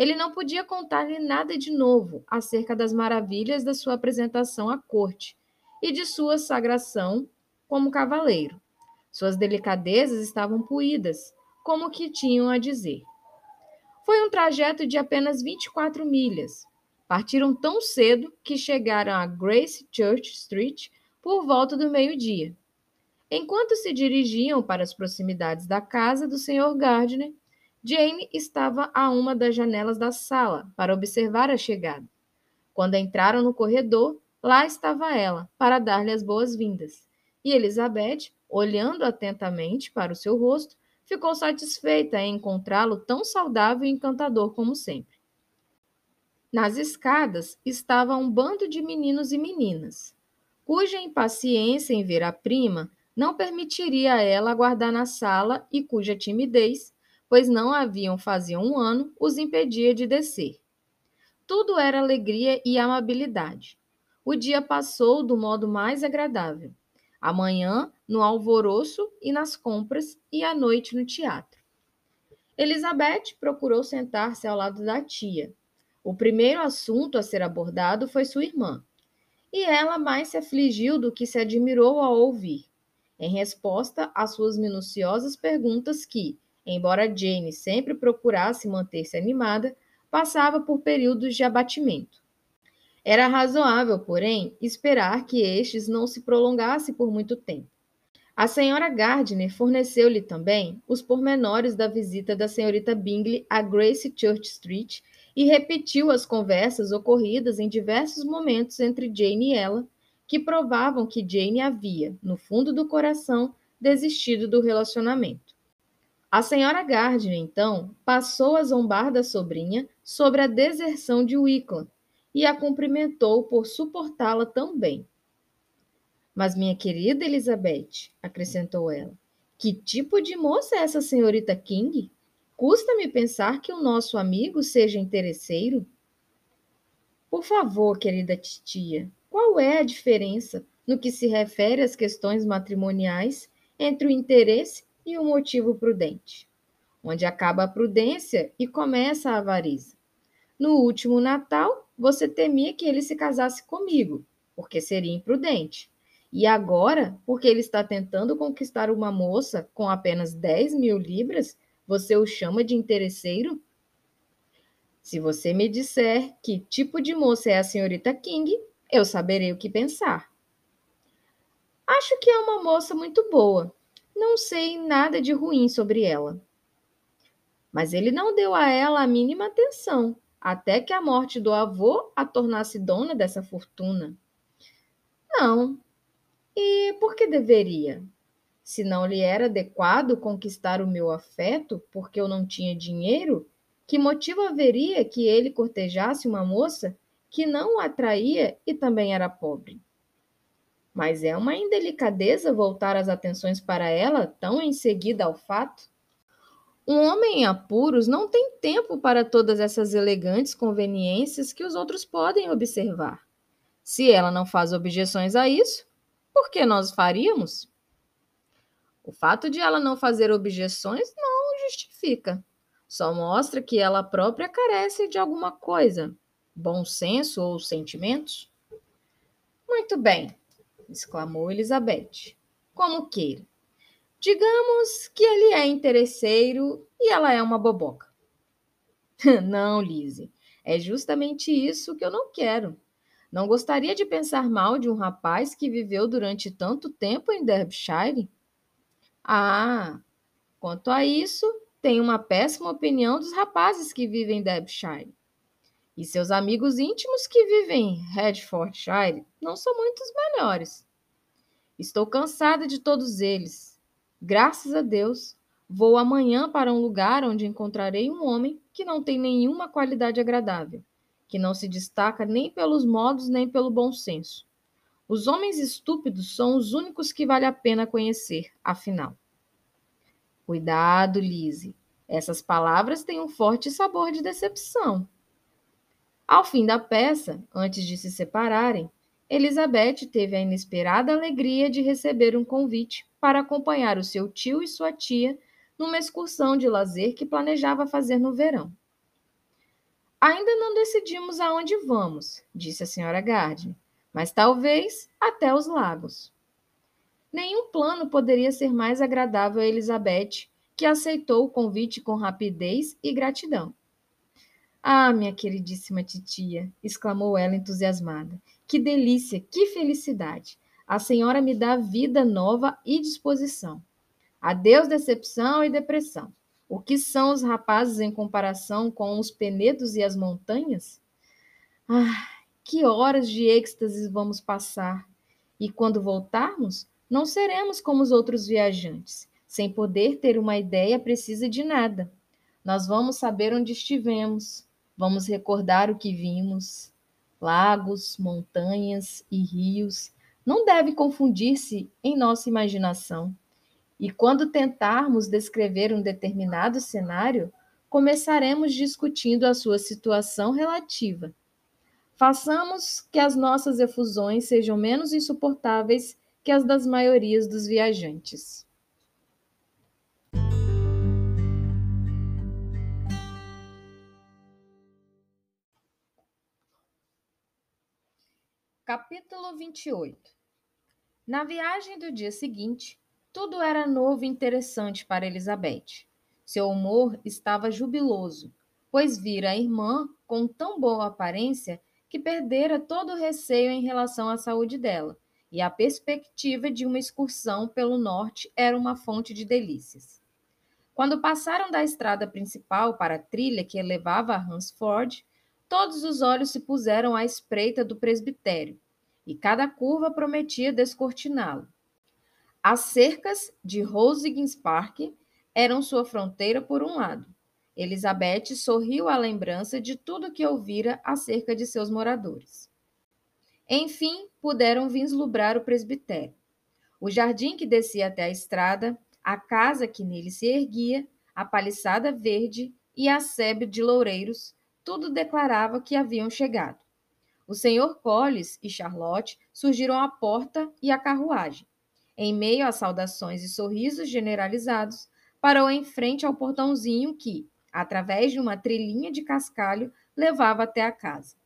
ele não podia contar-lhe nada de novo acerca das maravilhas da sua apresentação à corte e de sua sagração como cavaleiro. Suas delicadezas estavam puídas, como que tinham a dizer. Foi um trajeto de apenas 24 milhas. Partiram tão cedo que chegaram a Grace Church Street por volta do meio-dia. Enquanto se dirigiam para as proximidades da casa do Sr. Gardner, Jane estava a uma das janelas da sala para observar a chegada. Quando entraram no corredor, lá estava ela para dar-lhe as boas-vindas. E Elizabeth, olhando atentamente para o seu rosto, ficou satisfeita em encontrá-lo tão saudável e encantador como sempre. Nas escadas estava um bando de meninos e meninas, cuja impaciência em ver a prima não permitiria a ela aguardar na sala e cuja timidez pois não haviam fazia um ano, os impedia de descer. Tudo era alegria e amabilidade. O dia passou do modo mais agradável. Amanhã, no alvoroço e nas compras, e à noite no teatro. Elizabeth procurou sentar-se ao lado da tia. O primeiro assunto a ser abordado foi sua irmã, e ela mais se afligiu do que se admirou ao ouvir, em resposta às suas minuciosas perguntas que, embora Jane sempre procurasse manter-se animada, passava por períodos de abatimento. Era razoável, porém, esperar que estes não se prolongassem por muito tempo. A senhora Gardner forneceu-lhe também os pormenores da visita da senhorita Bingley a Grace Church Street e repetiu as conversas ocorridas em diversos momentos entre Jane e ela, que provavam que Jane havia, no fundo do coração, desistido do relacionamento. A senhora Gardner, então, passou a zombar da sobrinha sobre a deserção de Wickham e a cumprimentou por suportá-la tão bem. Mas, minha querida Elizabeth, acrescentou ela, que tipo de moça é essa senhorita King? Custa-me pensar que o nosso amigo seja interesseiro. Por favor, querida titia, qual é a diferença no que se refere às questões matrimoniais entre o interesse e o motivo prudente, onde acaba a prudência e começa a avariza. No último Natal, você temia que ele se casasse comigo, porque seria imprudente. E agora, porque ele está tentando conquistar uma moça com apenas 10 mil libras, você o chama de interesseiro? Se você me disser que tipo de moça é a senhorita King, eu saberei o que pensar. Acho que é uma moça muito boa, não sei nada de ruim sobre ela. Mas ele não deu a ela a mínima atenção, até que a morte do avô a tornasse dona dessa fortuna. Não. E por que deveria? Se não lhe era adequado conquistar o meu afeto porque eu não tinha dinheiro, que motivo haveria que ele cortejasse uma moça que não o atraía e também era pobre? Mas é uma indelicadeza voltar as atenções para ela tão em seguida ao fato. Um homem em apuros não tem tempo para todas essas elegantes conveniências que os outros podem observar. Se ela não faz objeções a isso, por que nós faríamos? O fato de ela não fazer objeções não justifica. Só mostra que ela própria carece de alguma coisa, bom senso ou sentimentos. Muito bem, exclamou Elizabeth. Como queira. Digamos que ele é interesseiro e ela é uma boboca. *laughs* não, Lise, é justamente isso que eu não quero. Não gostaria de pensar mal de um rapaz que viveu durante tanto tempo em Derbyshire. Ah, Quanto a isso, tenho uma péssima opinião dos rapazes que vivem em Derbyshire. E seus amigos íntimos que vivem em Hertfordshire não são muitos melhores. Estou cansada de todos eles. Graças a Deus, vou amanhã para um lugar onde encontrarei um homem que não tem nenhuma qualidade agradável, que não se destaca nem pelos modos nem pelo bom senso. Os homens estúpidos são os únicos que vale a pena conhecer, afinal. Cuidado, Lise. Essas palavras têm um forte sabor de decepção. Ao fim da peça, antes de se separarem, Elizabeth teve a inesperada alegria de receber um convite para acompanhar o seu tio e sua tia numa excursão de lazer que planejava fazer no verão. Ainda não decidimos aonde vamos, disse a senhora Gardner, mas talvez até os lagos. Nenhum plano poderia ser mais agradável a Elizabeth, que aceitou o convite com rapidez e gratidão. Ah, minha queridíssima titia, exclamou ela entusiasmada. Que delícia, que felicidade! A senhora me dá vida nova e disposição. Adeus decepção e depressão. O que são os rapazes em comparação com os penedos e as montanhas? Ah, que horas de êxtase vamos passar! E quando voltarmos, não seremos como os outros viajantes, sem poder ter uma ideia precisa de nada. Nós vamos saber onde estivemos, Vamos recordar o que vimos. Lagos, montanhas e rios não deve confundir-se em nossa imaginação. E quando tentarmos descrever um determinado cenário, começaremos discutindo a sua situação relativa. Façamos que as nossas efusões sejam menos insuportáveis que as das maiorias dos viajantes. Capítulo 28 Na viagem do dia seguinte, tudo era novo e interessante para Elizabeth. Seu humor estava jubiloso, pois vira a irmã com tão boa aparência que perdera todo o receio em relação à saúde dela, e a perspectiva de uma excursão pelo norte era uma fonte de delícias. Quando passaram da estrada principal para a trilha que levava a Hansford, Todos os olhos se puseram à espreita do presbitério, e cada curva prometia descortiná-lo. As cercas de Rosigens Park eram sua fronteira por um lado. Elizabeth sorriu à lembrança de tudo que ouvira acerca de seus moradores. Enfim, puderam vislumbrar o presbitério. O jardim que descia até a estrada, a casa que nele se erguia, a paliçada verde e a sebe de loureiros tudo declarava que haviam chegado. O senhor Collis e Charlotte surgiram à porta e à carruagem. Em meio a saudações e sorrisos generalizados, parou em frente ao portãozinho que, através de uma trilhinha de cascalho, levava até a casa.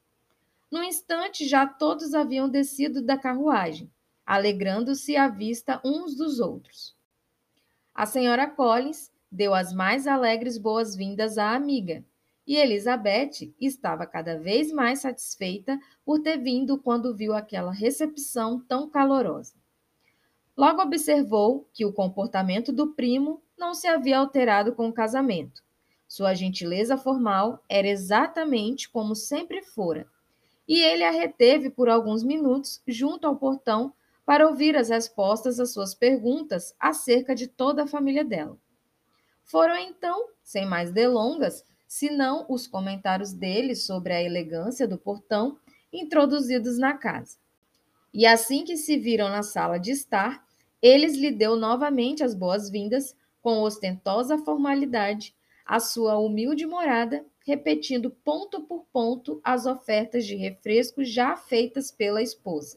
No instante, já todos haviam descido da carruagem, alegrando-se à vista uns dos outros. A senhora Collins deu as mais alegres boas-vindas à amiga, e Elizabeth estava cada vez mais satisfeita por ter vindo quando viu aquela recepção tão calorosa. Logo observou que o comportamento do primo não se havia alterado com o casamento. Sua gentileza formal era exatamente como sempre fora, e ele a reteve por alguns minutos junto ao portão para ouvir as respostas às suas perguntas acerca de toda a família dela. Foram então, sem mais delongas, senão os comentários dele sobre a elegância do portão introduzidos na casa. E assim que se viram na sala de estar, eles lhe deu novamente as boas-vindas com ostentosa formalidade à sua humilde morada, repetindo ponto por ponto as ofertas de refrescos já feitas pela esposa.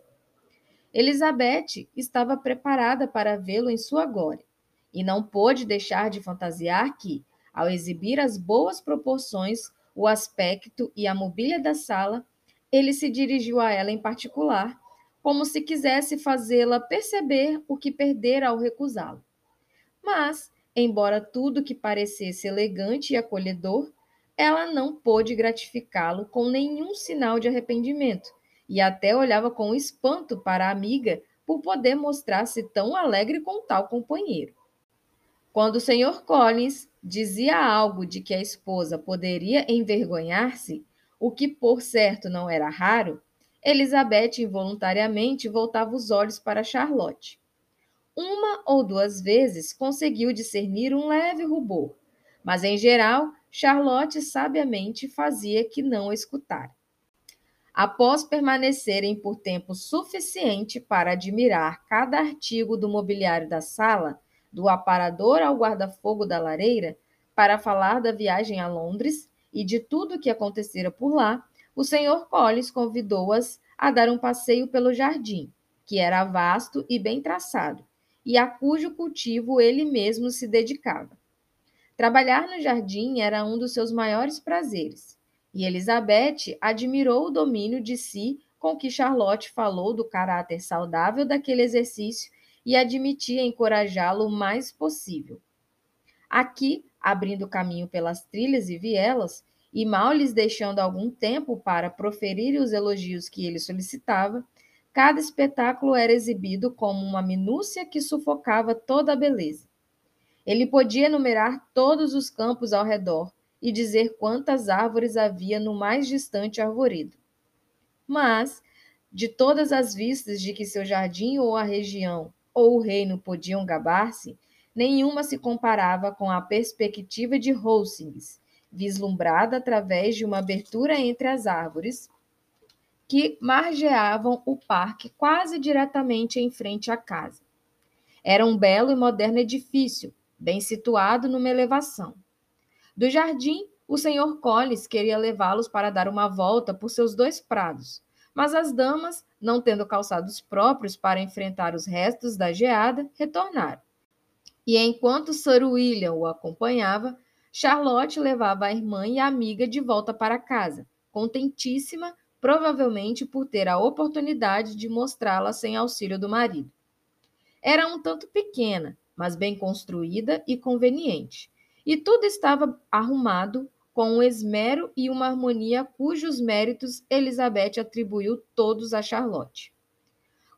Elizabeth estava preparada para vê-lo em sua glória e não pôde deixar de fantasiar que, ao exibir as boas proporções, o aspecto e a mobília da sala, ele se dirigiu a ela em particular, como se quisesse fazê-la perceber o que perdera ao recusá-lo. Mas, embora tudo que parecesse elegante e acolhedor, ela não pôde gratificá-lo com nenhum sinal de arrependimento e até olhava com espanto para a amiga por poder mostrar-se tão alegre com tal companheiro. Quando o Sr. Collins dizia algo de que a esposa poderia envergonhar-se, o que por certo não era raro, Elizabeth involuntariamente voltava os olhos para Charlotte. Uma ou duas vezes conseguiu discernir um leve rubor, mas em geral Charlotte sabiamente fazia que não escutara. Após permanecerem por tempo suficiente para admirar cada artigo do mobiliário da sala, do aparador ao guarda-fogo da lareira, para falar da viagem a Londres e de tudo o que acontecera por lá, o Sr. Collins convidou-as a dar um passeio pelo jardim, que era vasto e bem traçado, e a cujo cultivo ele mesmo se dedicava. Trabalhar no jardim era um dos seus maiores prazeres, e Elizabeth admirou o domínio de si com que Charlotte falou do caráter saudável daquele exercício e admitia encorajá-lo o mais possível. Aqui, abrindo caminho pelas trilhas e vielas, e mal lhes deixando algum tempo para proferir os elogios que ele solicitava, cada espetáculo era exibido como uma minúcia que sufocava toda a beleza. Ele podia enumerar todos os campos ao redor e dizer quantas árvores havia no mais distante arvoredo. Mas, de todas as vistas de que seu jardim ou a região ou o reino podiam gabar-se, nenhuma se comparava com a perspectiva de Hastings, vislumbrada através de uma abertura entre as árvores que margeavam o parque quase diretamente em frente à casa. Era um belo e moderno edifício, bem situado numa elevação. Do jardim, o senhor Collins queria levá-los para dar uma volta por seus dois prados, mas as damas, não tendo calçados próprios para enfrentar os restos da geada, retornaram. E enquanto Sir William o acompanhava, Charlotte levava a irmã e a amiga de volta para casa, contentíssima, provavelmente por ter a oportunidade de mostrá-la sem auxílio do marido. Era um tanto pequena, mas bem construída e conveniente, e tudo estava arrumado com um esmero e uma harmonia cujos méritos Elizabeth atribuiu todos a Charlotte.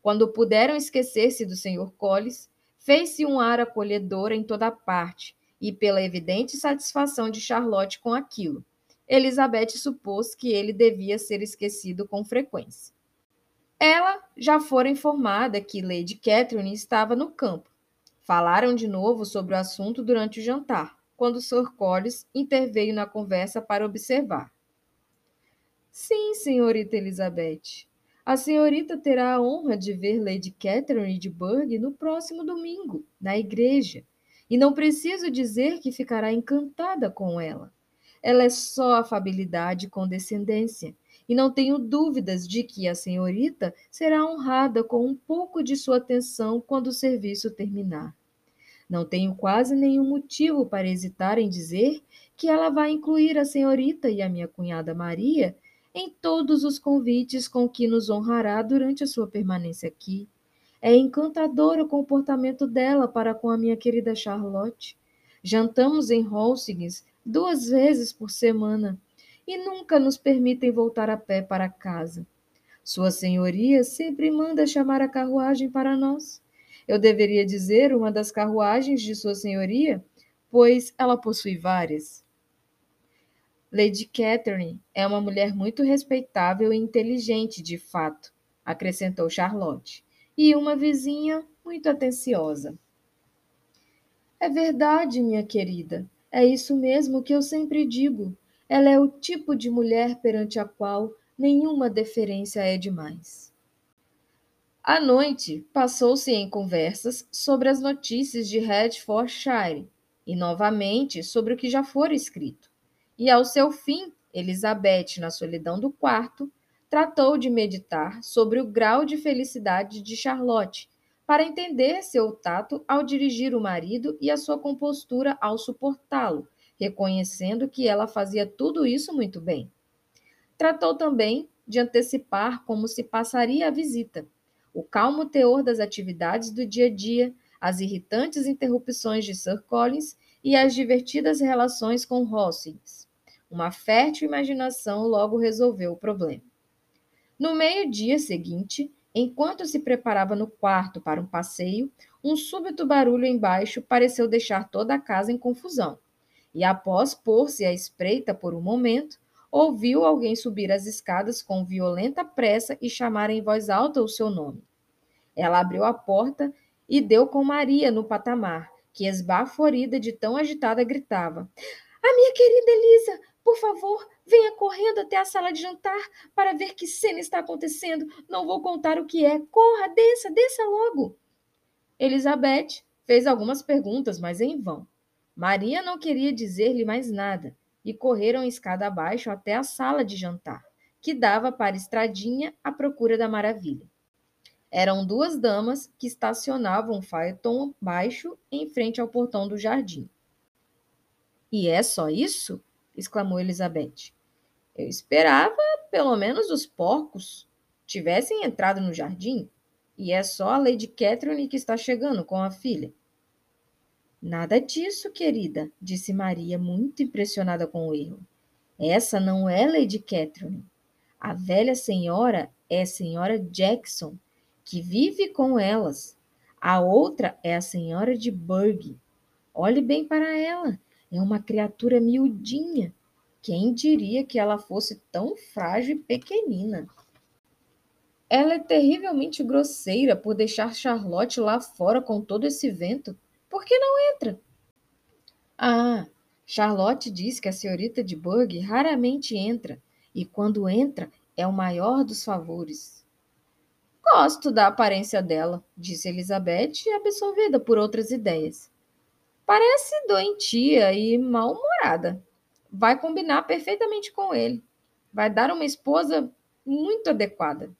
Quando puderam esquecer-se do Sr. Collins, fez-se um ar acolhedor em toda parte, e pela evidente satisfação de Charlotte com aquilo, Elizabeth supôs que ele devia ser esquecido com frequência. Ela já fora informada que Lady Catherine estava no campo. Falaram de novo sobre o assunto durante o jantar quando Sir Collins interveio na conversa para observar. Sim, senhorita Elizabeth. A senhorita terá a honra de ver Lady Catherine de Burgh no próximo domingo, na igreja. E não preciso dizer que ficará encantada com ela. Ela é só afabilidade e condescendência, e não tenho dúvidas de que a senhorita será honrada com um pouco de sua atenção quando o serviço terminar. Não tenho quase nenhum motivo para hesitar em dizer que ela vai incluir a senhorita e a minha cunhada Maria em todos os convites com que nos honrará durante a sua permanência aqui. É encantador o comportamento dela para com a minha querida Charlotte. Jantamos em Holsings duas vezes por semana e nunca nos permitem voltar a pé para casa. Sua senhoria sempre manda chamar a carruagem para nós. Eu deveria dizer uma das carruagens de Sua Senhoria, pois ela possui várias. Lady Catherine é uma mulher muito respeitável e inteligente, de fato, acrescentou Charlotte, e uma vizinha muito atenciosa. É verdade, minha querida. É isso mesmo que eu sempre digo. Ela é o tipo de mulher perante a qual nenhuma deferência é demais. A noite passou-se em conversas sobre as notícias de Hertfordshire e novamente sobre o que já fora escrito. E ao seu fim, Elizabeth, na solidão do quarto, tratou de meditar sobre o grau de felicidade de Charlotte, para entender seu tato ao dirigir o marido e a sua compostura ao suportá-lo, reconhecendo que ela fazia tudo isso muito bem. Tratou também de antecipar como se passaria a visita o calmo teor das atividades do dia a dia, as irritantes interrupções de Sir Collins e as divertidas relações com Hossings. Uma fértil imaginação logo resolveu o problema. No meio-dia seguinte, Enquanto se preparava no quarto para um passeio, um súbito barulho embaixo pareceu deixar toda a casa em confusão. E após pôr-se à espreita por um momento, ouviu alguém subir as escadas com violenta pressa e chamar em voz alta o seu nome. Ela abriu a porta e deu com Maria no patamar, que esbaforida de tão agitada gritava: A minha querida Elisa, por favor, venha correndo até a sala de jantar para ver que cena está acontecendo. Não vou contar o que é. Corra, desça, desça logo. Elizabeth fez algumas perguntas, mas em vão. Maria não queria dizer-lhe mais nada e correram escada abaixo até a sala de jantar, que dava para a estradinha à procura da maravilha. Eram duas damas que estacionavam um faeton baixo em frente ao portão do jardim. E é só isso? exclamou Elizabeth. Eu esperava, pelo menos, os porcos tivessem entrado no jardim. E é só a Lady Catherine que está chegando com a filha. Nada disso, querida, disse Maria, muito impressionada com o erro. Essa não é Lady Catherine. A velha senhora é a senhora Jackson, que vive com elas. A outra é a senhora de Burgh. Olhe bem para ela. É uma criatura miudinha. Quem diria que ela fosse tão frágil e pequenina? Ela é terrivelmente grosseira por deixar Charlotte lá fora com todo esse vento. Por que não entra? Ah, Charlotte diz que a senhorita de Burgh raramente entra, e quando entra é o maior dos favores. Gosto da aparência dela, disse Elizabeth, absolvida por outras ideias. Parece doentia e mal-humorada. Vai combinar perfeitamente com ele. Vai dar uma esposa muito adequada.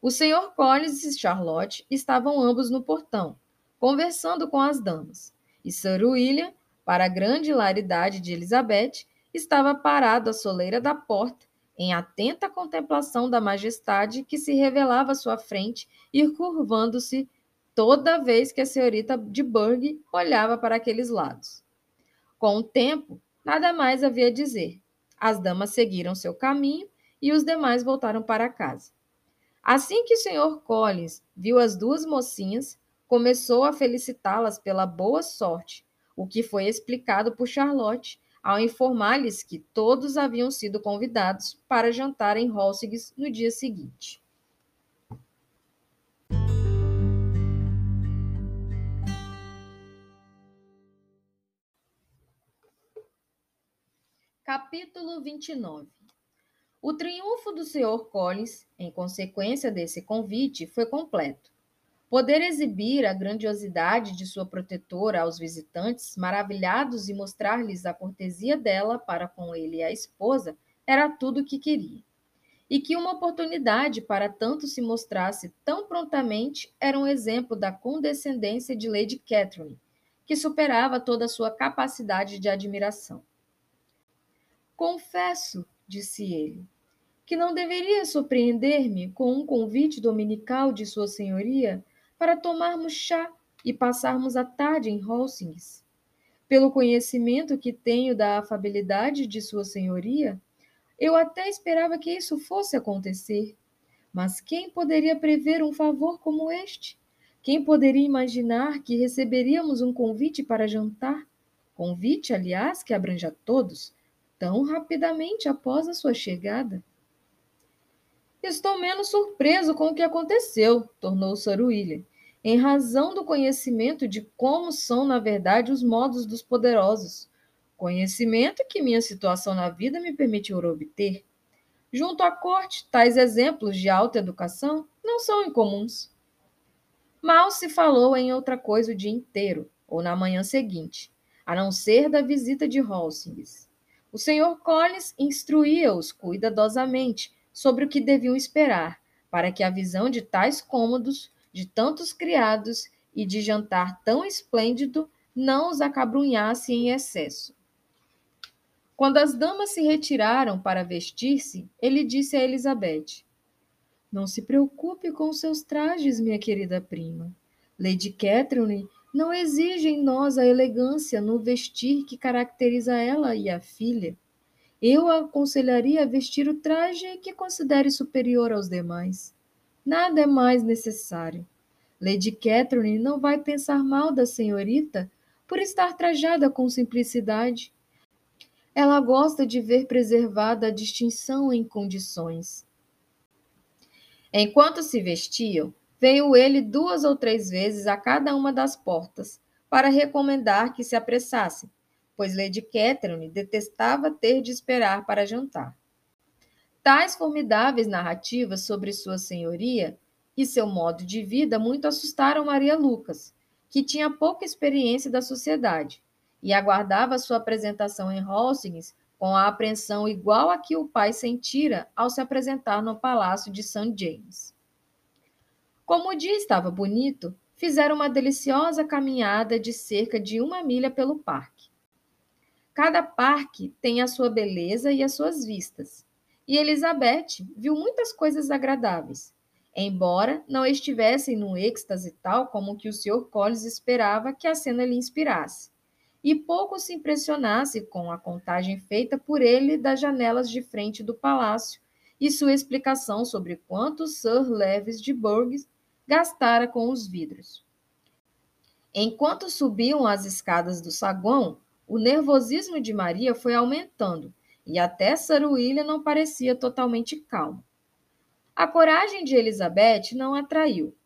O Sr. Collins e Charlotte estavam ambos no portão, conversando com as damas. E Sir William, para a grande hilaridade de Elizabeth, estava parado à soleira da porta, em atenta contemplação da majestade que se revelava à sua frente e curvando-se toda vez que a senhorita de Burgh olhava para aqueles lados. Com o tempo, nada mais havia a dizer. As damas seguiram seu caminho e os demais voltaram para casa. Assim que o Sr. Collins viu as duas mocinhas, começou a felicitá-las pela boa sorte, o que foi explicado por Charlotte ao informar-lhes que todos haviam sido convidados para jantar em Holsigs no dia seguinte. Capítulo 29 O triunfo do Sr. Collins, em consequência desse convite, foi completo. Poder exibir a grandiosidade de sua protetora aos visitantes, maravilhados e mostrar-lhes a cortesia dela para com ele e a esposa, era tudo o que queria. E que uma oportunidade para tanto se mostrasse tão prontamente era um exemplo da condescendência de Lady Catherine, que superava toda a sua capacidade de admiração. Confesso, disse ele, que não deveria surpreender-me com um convite dominical de Sua Senhoria para tomarmos chá e passarmos a tarde em Holsings. Pelo conhecimento que tenho da afabilidade de Sua Senhoria, eu até esperava que isso fosse acontecer. Mas quem poderia prever um favor como este? Quem poderia imaginar que receberíamos um convite para jantar? Convite, aliás, que abrange a todos, tão rapidamente após a sua chegada. Estou menos surpreso com o que aconteceu, tornou Sir William, em razão do conhecimento de como são, na verdade, os modos dos poderosos. Conhecimento que minha situação na vida me permitiu obter. Junto à corte, tais exemplos de alta educação não são incomuns. Mal se falou em outra coisa o dia inteiro, ou na manhã seguinte, a não ser da visita de Holsings. O Sr. Collins instruía-os cuidadosamente sobre o que deviam esperar, para que a visão de tais cômodos, de tantos criados e de jantar tão esplêndido não os acabrunhasse em excesso. Quando as damas se retiraram para vestir-se, ele disse a Elizabeth: Não se preocupe com seus trajes, minha querida prima. Lady Catherine não exige em nós a elegância no vestir que caracteriza ela e a filha. Eu aconselharia a vestir o traje que considere superior aos demais. Nada é mais necessário. Lady Catherine não vai pensar mal da senhorita por estar trajada com simplicidade. Ela gosta de ver preservada a distinção em condições. Enquanto se vestiam, veio ele duas ou três vezes a cada uma das portas para recomendar que se apressassem, pois Lady Catherine detestava ter de esperar para jantar. Tais formidáveis narrativas sobre Sua Senhoria e seu modo de vida muito assustaram Maria Lucas, que tinha pouca experiência da sociedade e aguardava sua apresentação em Hastings com a apreensão igual a que o pai sentira ao se apresentar no palácio de St. James. Como o dia estava bonito, fizeram uma deliciosa caminhada de cerca de uma milha pelo parque. Cada parque tem a sua beleza e as suas vistas, e Elizabeth viu muitas coisas agradáveis, embora não estivessem num êxtase tal como que o Sr. Collins esperava que a cena lhe inspirasse, e pouco se impressionasse com a contagem feita por ele das janelas de frente do palácio e sua explicação sobre quanto Sir Levis de Bourgh gastara com os vidros. Enquanto subiam as escadas do saguão, o nervosismo de Maria foi aumentando e até Sir William não parecia totalmente calmo. A coragem de Elizabeth não atraiu.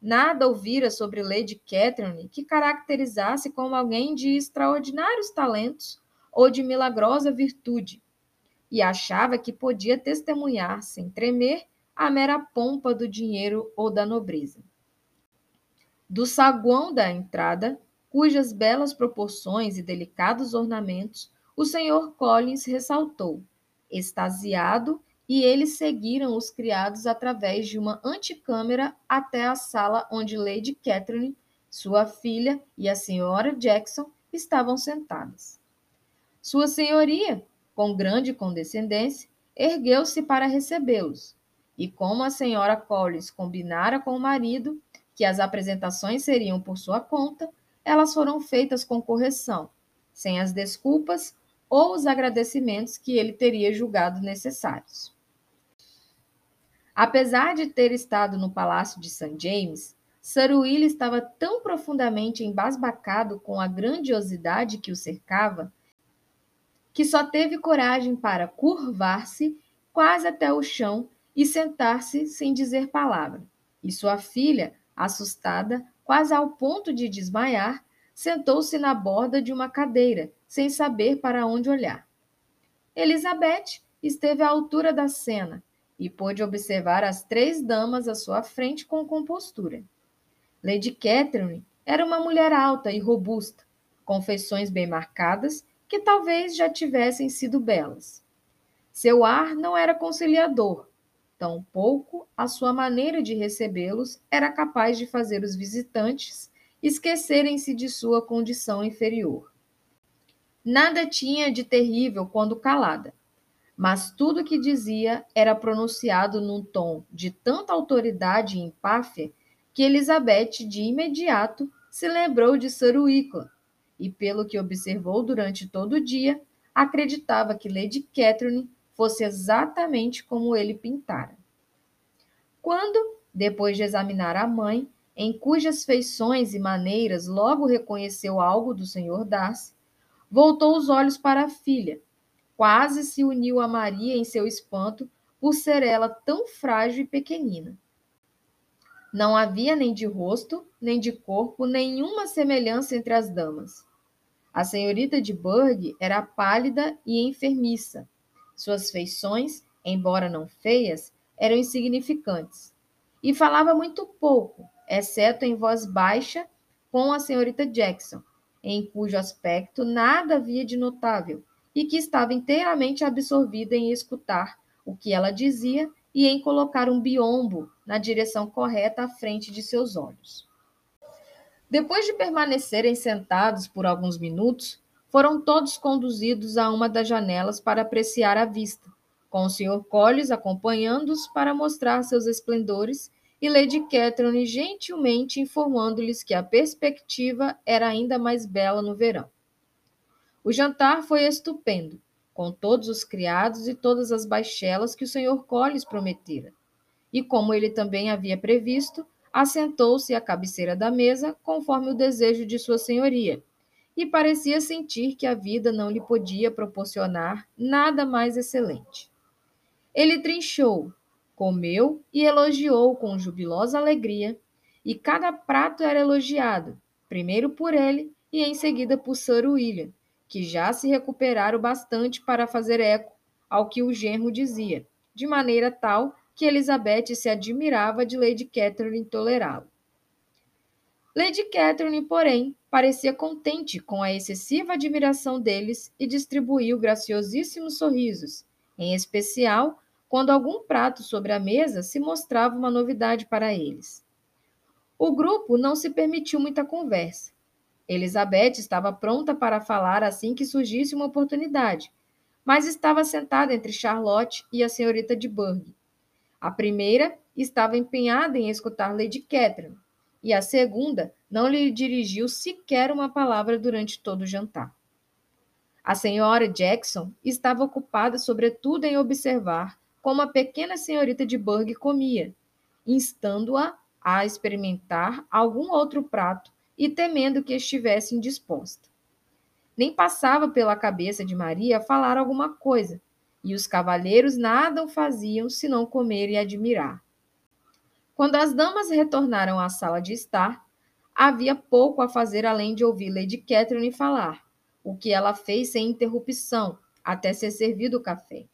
Nada ouvira sobre Lady Catherine que caracterizasse como alguém de extraordinários talentos ou de milagrosa virtude, e achava que podia testemunhar, sem tremer, a mera pompa do dinheiro ou da nobreza. Do saguão da entrada, cujas belas proporções e delicados ornamentos o senhor Collins ressaltou, extasiado e eles seguiram os criados através de uma antecâmara até a sala onde Lady Catherine, sua filha e a senhora Jackson estavam sentadas. Sua senhoria, com grande condescendência, ergueu-se para recebê-los, e como a senhora Collins combinara com o marido que as apresentações seriam por sua conta, elas foram feitas com correção, sem as desculpas ou os agradecimentos que ele teria julgado necessários. Apesar de ter estado no palácio de St. James, Sir Will estava tão profundamente embasbacado com a grandiosidade que o cercava que só teve coragem para curvar-se quase até o chão e sentar-se sem dizer palavra. E sua filha, assustada, quase ao ponto de desmaiar, sentou-se na borda de uma cadeira, sem saber para onde olhar. Elizabeth esteve à altura da cena, e pôde observar as três damas à sua frente com compostura. Lady Catherine era uma mulher alta e robusta, com feições bem marcadas que talvez já tivessem sido belas. Seu ar não era conciliador, tampouco a sua maneira de recebê-los era capaz de fazer os visitantes esquecerem-se de sua condição inferior. Nada tinha de terrível quando calada mas tudo o que dizia era pronunciado num tom de tanta autoridade e empáfia que Elizabeth de imediato se lembrou de Wicklow e, pelo que observou durante todo o dia, acreditava que Lady Catherine fosse exatamente como ele pintara. Quando, depois de examinar a mãe, em cujas feições e maneiras logo reconheceu algo do Sr. Darcy, voltou os olhos para a filha, quase se uniu a Maria em seu espanto por ser ela tão frágil e pequenina. Não havia nem de rosto, nem de corpo, nenhuma semelhança entre as damas. A senhorita de Burgh era pálida e enfermiça. Suas feições, embora não feias, eram insignificantes. E falava muito pouco, exceto em voz baixa com a senhorita Jackson, em cujo aspecto nada havia de notável, e que estava inteiramente absorvida em escutar o que ela dizia e em colocar um biombo na direção correta à frente de seus olhos. Depois de permanecerem sentados por alguns minutos, foram todos conduzidos a uma das janelas para apreciar a vista, com o Sr. Collins acompanhando-os para mostrar seus esplendores e Lady Catherine gentilmente informando-lhes que a perspectiva era ainda mais bela no verão. O jantar foi estupendo, com todos os criados e todas as baixelas que o Sr. Collins prometera. e, como ele também havia previsto, assentou-se à cabeceira da mesa, conforme o desejo de Sua Senhoria, e parecia sentir que a vida não lhe podia proporcionar nada mais excelente. Ele trinchou, comeu e elogiou com jubilosa alegria, e cada prato era elogiado, primeiro por ele e em seguida por Sir William, que já se recuperara bastante para fazer eco ao que o genro dizia, de maneira tal que Elizabeth se admirava de Lady Catherine tolerá-lo. Lady Catherine, porém, parecia contente com a excessiva admiração deles e distribuiu graciosíssimos sorrisos, em especial quando algum prato sobre a mesa se mostrava uma novidade para eles. O grupo não se permitiu muita conversa. Elizabeth estava pronta para falar assim que surgisse uma oportunidade, mas estava sentada entre Charlotte e a senhorita de Burgh. A primeira estava empenhada em escutar Lady Catherine, e a segunda não lhe dirigiu sequer uma palavra durante todo o jantar. A senhora Jackson estava ocupada, sobretudo, em observar como a pequena senhorita de Burgh comia, instando-a a experimentar algum outro prato e temendo que estivesse indisposta. Nem passava pela cabeça de Maria falar alguma coisa, e os cavalheiros nada o faziam senão comer e admirar. Quando as damas retornaram à sala de estar, havia pouco a fazer além de ouvir Lady Catherine falar, o que ela fez sem interrupção, até ser servido o café,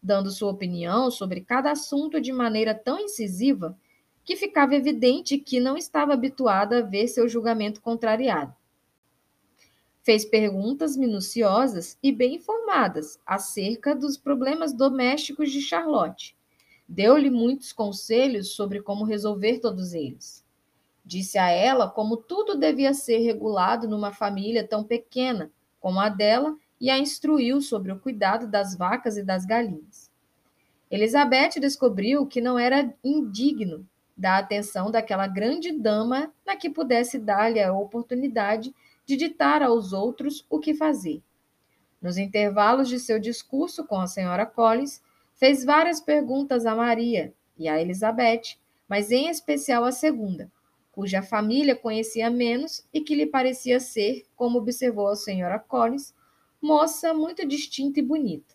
dando sua opinião sobre cada assunto de maneira tão incisiva que ficava evidente que não estava habituada a ver seu julgamento contrariado. Fez perguntas minuciosas e bem informadas acerca dos problemas domésticos de Charlotte, Deu-lhe muitos conselhos sobre como resolver todos eles. Disse a ela como tudo devia ser regulado numa família tão pequena como a dela e a instruiu sobre o cuidado das vacas e das galinhas. Elizabeth descobriu que não era indigno da atenção daquela grande dama na que pudesse dar-lhe a oportunidade de ditar aos outros o que fazer. Nos intervalos de seu discurso com a senhora Collins, Fez várias perguntas a Maria e a Elizabeth, mas em especial a segunda, cuja família conhecia menos e que lhe parecia ser, como observou a senhora Collins, moça muito distinta e bonita.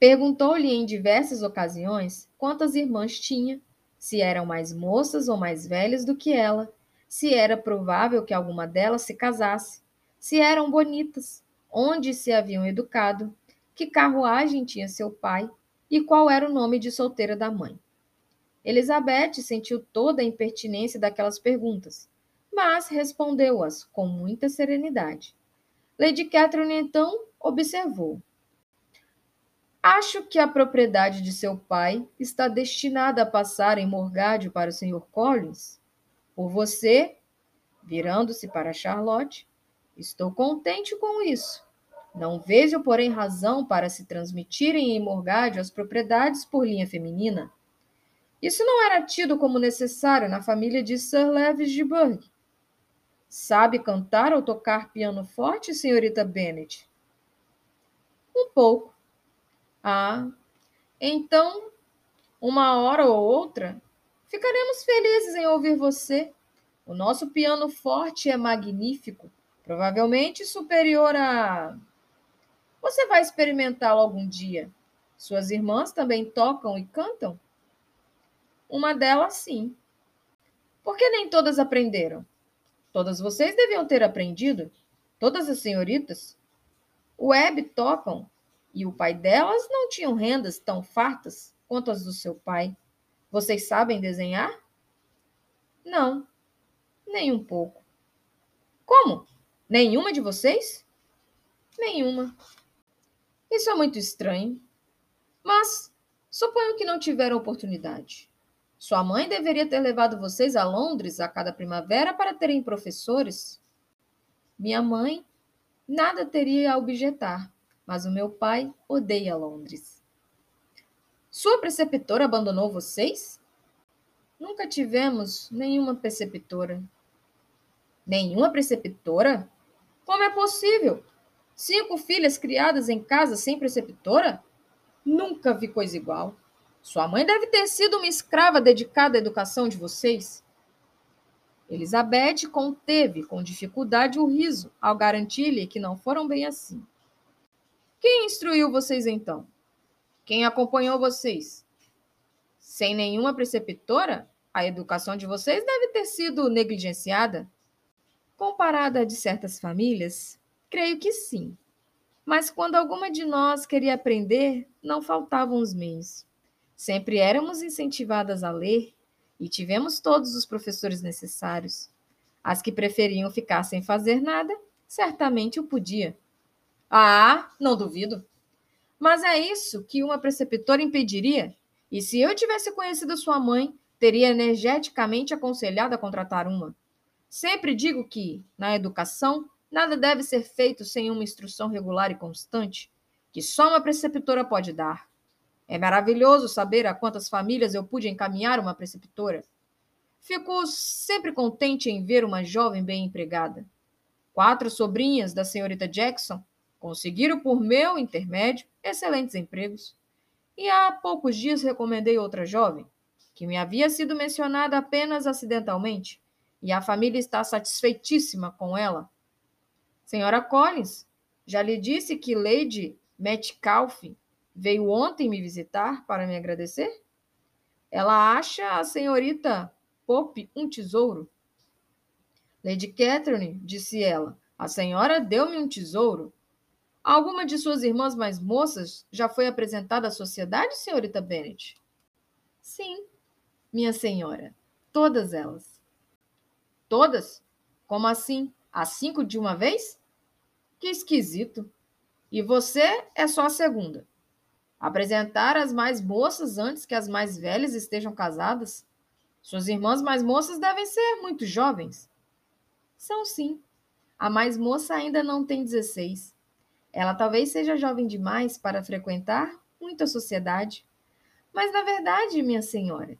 Perguntou-lhe em diversas ocasiões quantas irmãs tinha, se eram mais moças ou mais velhas do que ela, se era provável que alguma delas se casasse, se eram bonitas, onde se haviam educado, que carruagem tinha seu pai e qual era o nome de solteira da mãe. Elizabeth sentiu toda a impertinência daquelas perguntas, mas respondeu-as com muita serenidade. Lady Catherine então observou. Acho que a propriedade de seu pai está destinada a passar em morgádio para o Sr. Collins. Por você, virando-se para Charlotte, estou contente com isso. Não vejo, porém, razão para se transmitirem em morgádio as propriedades por linha feminina. Isso não era tido como necessário na família de Sir Levis de Burgh. Sabe cantar ou tocar piano forte, senhorita Bennet? Um pouco. Ah, então, uma hora ou outra, ficaremos felizes em ouvir você. O nosso piano forte é magnífico, provavelmente superior a você vai experimentá-lo algum dia? Suas irmãs também tocam e cantam? Uma delas, sim. Por que nem todas aprenderam? Todas vocês deviam ter aprendido. Todas as senhoritas. O Web tocam e o pai delas não tinham rendas tão fartas quanto as do seu pai. Vocês sabem desenhar? Não, nem um pouco. Como? Nenhuma de vocês? Nenhuma. Isso é muito estranho. Mas suponho que não tiveram oportunidade. Sua mãe deveria ter levado vocês a Londres a cada primavera para terem professores. Minha mãe nada teria a objetar, mas o meu pai odeia Londres. Sua preceptora abandonou vocês? Nunca tivemos nenhuma preceptora. Nenhuma preceptora? Como é possível? Cinco filhas criadas em casa sem preceptora? Nunca vi coisa igual. Sua mãe deve ter sido uma escrava dedicada à educação de vocês. Elizabeth conteve com dificuldade o riso ao garantir-lhe que não foram bem assim. Quem instruiu vocês então? Quem acompanhou vocês? Sem nenhuma preceptora, a educação de vocês deve ter sido negligenciada. Comparada a de certas famílias, creio que sim. Mas quando alguma de nós queria aprender, não faltavam os meios. Sempre éramos incentivadas a ler e tivemos todos os professores necessários. As que preferiam ficar sem fazer nada, certamente o podia. Ah, não duvido. Mas é isso que uma preceptora impediria? E se eu tivesse conhecido sua mãe, teria energeticamente aconselhado a contratar uma. Sempre digo que, na educação, nada deve ser feito sem uma instrução regular e constante, que só uma preceptora pode dar. É maravilhoso saber a quantas famílias eu pude encaminhar uma preceptora. Fico sempre contente em ver uma jovem bem empregada. Quatro sobrinhas da senhorita Jackson conseguiram, por meu intermédio, excelentes empregos. E há poucos dias recomendei outra jovem, que me havia sido mencionada apenas acidentalmente, e a família está satisfeitíssima com ela. Senhora Collins, já lhe disse que Lady Metcalf Veio ontem me visitar para me agradecer? Ela acha a senhorita Pope um tesouro. Lady Catherine, disse ela, a senhora deu-me um tesouro. Alguma de suas irmãs mais moças já foi apresentada à sociedade, senhorita Bennet? Sim, minha senhora, todas elas. Todas? Como assim? As cinco de uma vez? Que esquisito. E você é só a segunda. Apresentar as mais moças antes que as mais velhas estejam casadas? Suas irmãs mais moças devem ser muito jovens. São sim. A mais moça ainda não tem 16. Ela talvez seja jovem demais para frequentar muita sociedade. Mas, na verdade, minha senhora,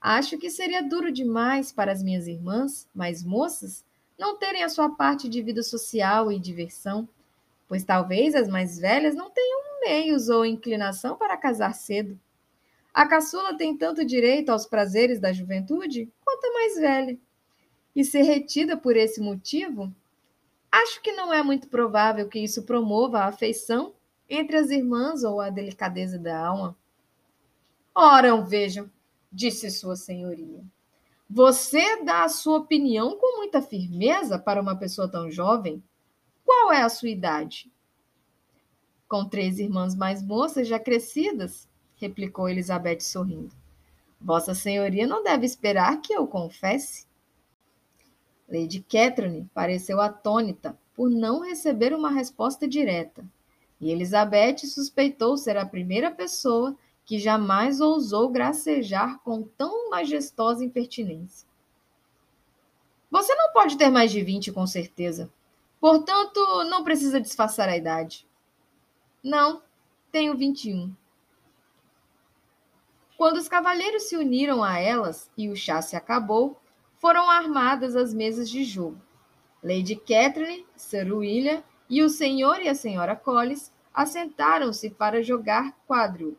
acho que seria duro demais para as minhas irmãs, mais moças, não terem a sua parte de vida social e diversão, pois talvez as mais velhas não tenham meios ou inclinação para casar cedo. A caçula tem tanto direito aos prazeres da juventude quanto a mais velha. E ser retida por esse motivo, acho que não é muito provável que isso promova a afeição entre as irmãs ou a delicadeza da alma. Ora, vejam, disse Sua Senhoria. Você dá a sua opinião com muita firmeza para uma pessoa tão jovem? Qual é a sua idade? Com três irmãs mais moças, já crescidas, replicou Elizabeth sorrindo. Vossa Senhoria não deve esperar que eu confesse. Lady Catherine pareceu atônita por não receber uma resposta direta, e Elizabeth suspeitou ser a primeira pessoa que jamais ousou gracejar com tão majestosa impertinência. Você não pode ter mais de vinte, com certeza. Portanto, não precisa disfarçar a idade. Não, tenho 21. Quando os cavalheiros se uniram a elas e o chá se acabou, foram armadas as mesas de jogo. Lady Catherine, Sir William e o senhor e a senhora Collis assentaram-se para jogar quadril.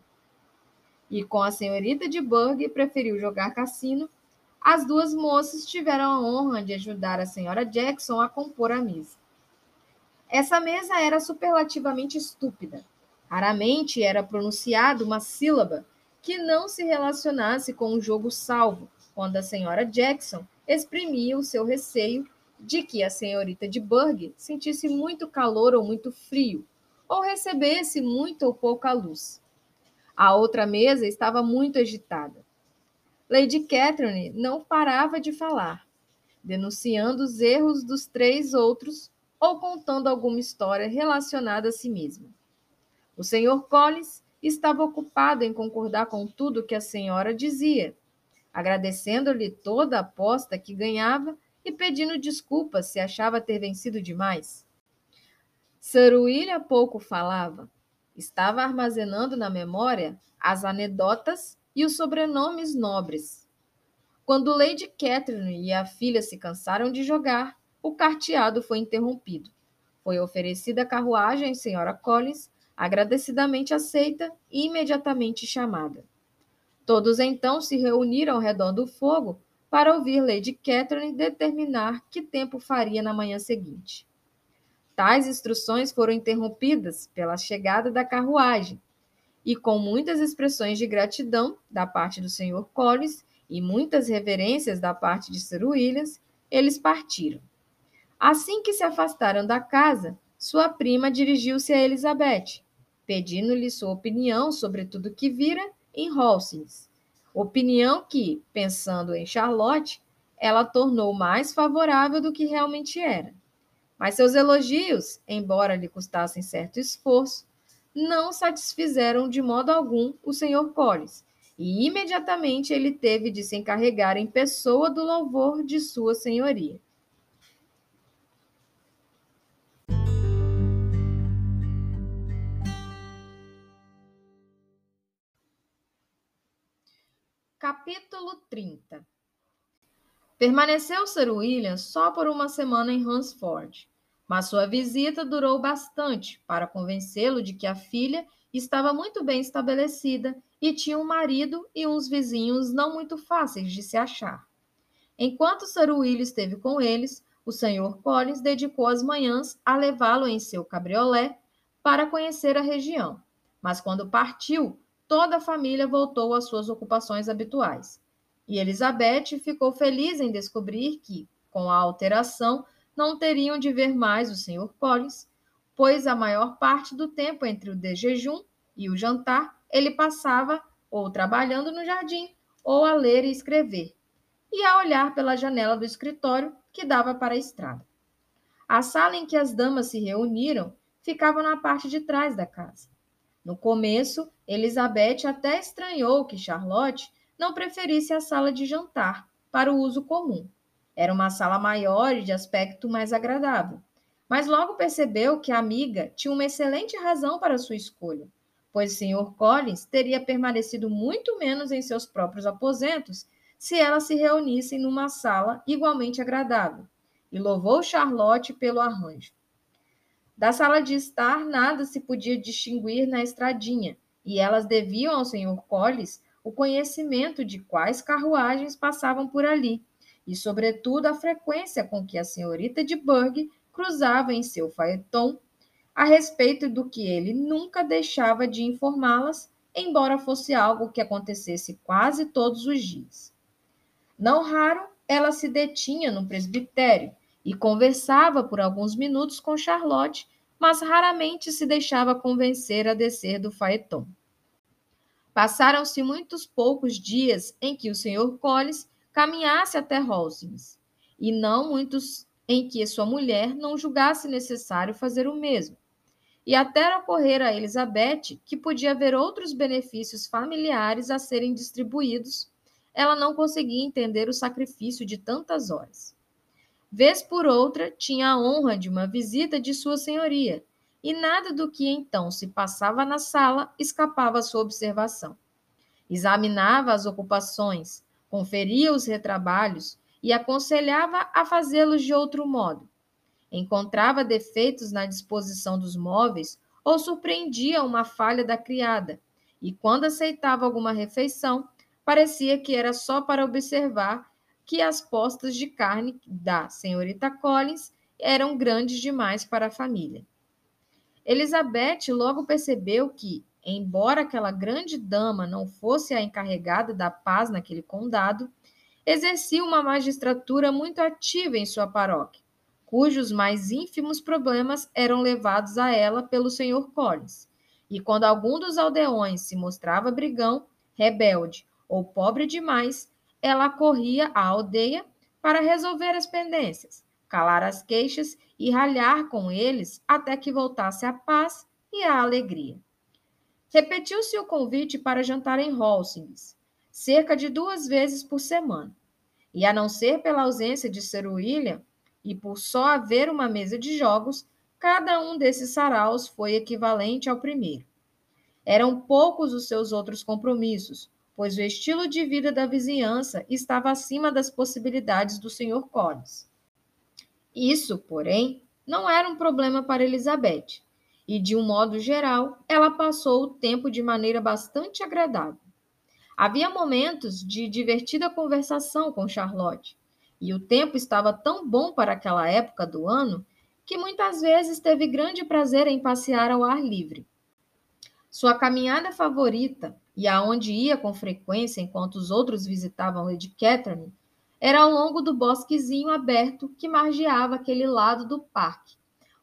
E com a senhorita de Burgh preferiu jogar cassino, as duas moças tiveram a honra de ajudar a senhora Jackson a compor a mesa. Essa mesa era superlativamente estúpida. Raramente era pronunciada uma sílaba que não se relacionasse com o jogo salvo, quando a senhora Jackson exprimia o seu receio de que a senhorita de Burgh sentisse muito calor ou muito frio, ou recebesse muito ou pouca luz. A outra mesa estava muito agitada. Lady Catherine não parava de falar, denunciando os erros dos três outros ou contando alguma história relacionada a si mesma. O senhor Collins estava ocupado em concordar com tudo que a senhora dizia, agradecendo-lhe toda a aposta que ganhava e pedindo desculpas se achava ter vencido demais. Sir William pouco falava. Estava armazenando na memória as anedotas e os sobrenomes nobres. Quando Lady Catherine e a filha se cansaram de jogar, o carteado foi interrompido. Foi oferecida a carruagem à senhora Collins, agradecidamente aceita e imediatamente chamada. Todos então se reuniram ao redor do fogo para ouvir Lady Catherine determinar que tempo faria na manhã seguinte. Tais instruções foram interrompidas pela chegada da carruagem, e com muitas expressões de gratidão da parte do Sr. Collins e muitas reverências da parte de Sir Williams, eles partiram. Assim que se afastaram da casa, sua prima dirigiu-se a Elizabeth, pedindo-lhe sua opinião sobre tudo que vira em Holsins. Opinião que, pensando em Charlotte, ela tornou mais favorável do que realmente era. Mas seus elogios, embora lhe custassem certo esforço, não satisfizeram de modo algum o Sr. Collins, e imediatamente ele teve de se encarregar em pessoa do louvor de sua senhoria. Capítulo 30 Permaneceu Sir William só por uma semana em Hunsford, mas sua visita durou bastante para convencê-lo de que a filha estava muito bem estabelecida e tinha um marido e uns vizinhos não muito fáceis de se achar. Enquanto Sir William esteve com eles, o Sr. Collins dedicou as manhãs a levá-lo em seu cabriolé para conhecer a região. Mas quando partiu, toda a família voltou às suas ocupações habituais. E Elizabeth ficou feliz em descobrir que, com a alteração, não teriam de ver mais o Sr. Collins, pois a maior parte do tempo entre o de jejum e o jantar ele passava ou trabalhando no jardim, ou a ler e escrever, e a olhar pela janela do escritório que dava para a estrada. A sala em que as damas se reuniram ficava na parte de trás da casa. No começo, Elizabeth até estranhou que Charlotte não preferisse a sala de jantar para o uso comum. Era uma sala maior e de aspecto mais agradável. Mas logo percebeu que a amiga tinha uma excelente razão para sua escolha, pois o Sr. Collins teria permanecido muito menos em seus próprios aposentos se elas se reunissem numa sala igualmente agradável, e louvou Charlotte pelo arranjo. Da sala de estar, nada se podia distinguir na estradinha, e elas deviam ao Sr. Collins o conhecimento de quais carruagens passavam por ali, e, sobretudo, a frequência com que a senhorita de Burgh cruzava em seu faeton a respeito do que ele nunca deixava de informá-las, embora fosse algo que acontecesse quase todos os dias. Não raro, ela se detinha no presbitério e conversava por alguns minutos com Charlotte, mas raramente se deixava convencer a descer do faeton. Passaram-se muitos poucos dias em que o Sr. Collins caminhasse até Holsins, e não muitos em que sua mulher não julgasse necessário fazer o mesmo. E até ocorrer a Elizabeth que podia haver outros benefícios familiares a serem distribuídos, ela não conseguia entender o sacrifício de tantas horas. Vez por outra, tinha a honra de uma visita de Sua Senhoria, e nada do que então se passava na sala escapava à sua observação. Examinava as ocupações, conferia os retrabalhos e aconselhava a fazê-los de outro modo. Encontrava defeitos na disposição dos móveis ou surpreendia uma falha da criada, e quando aceitava alguma refeição, parecia que era só para observar que as postas de carne da senhorita Collins eram grandes demais para a família. Elizabeth logo percebeu que, embora aquela grande dama não fosse a encarregada da paz naquele condado, exercia uma magistratura muito ativa em sua paróquia, cujos mais ínfimos problemas eram levados a ela pelo Sr. Collins. E quando algum dos aldeões se mostrava brigão, rebelde ou pobre demais, ela corria à aldeia para resolver as pendências, calar as queixas e ralhar com eles até que voltasse a paz e a alegria. Repetiu-se o convite para jantar em Holsings, cerca de duas vezes por semana. E a não ser pela ausência de Sir William e por só haver uma mesa de jogos, cada um desses saraus foi equivalente ao primeiro. Eram poucos os seus outros compromissos, pois o estilo de vida da vizinhança estava acima das possibilidades do Sr. Collins. Isso, porém, não era um problema para Elizabeth, e de um modo geral, ela passou o tempo de maneira bastante agradável. Havia momentos de divertida conversação com Charlotte, e o tempo estava tão bom para aquela época do ano que muitas vezes teve grande prazer em passear ao ar livre. Sua caminhada favorita, e aonde ia com frequência enquanto os outros visitavam Lady Catherine, era ao longo do bosquezinho aberto que margeava aquele lado do parque,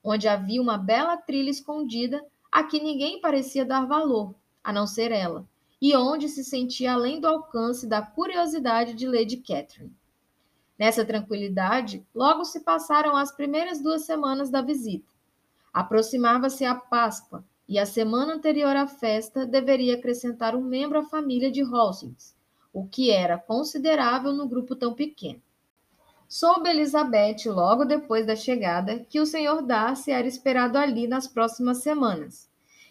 onde havia uma bela trilha escondida a que ninguém parecia dar valor, a não ser ela, e onde se sentia além do alcance da curiosidade de Lady Catherine. Nessa tranquilidade, logo se passaram as primeiras duas semanas da visita. Aproximava-se a Páscoa e a semana anterior à festa deveria acrescentar um membro à família de Hossings, o que era considerável no grupo tão pequeno. Soube Elizabeth, logo depois da chegada, que o Sr. Darcy era esperado ali nas próximas semanas.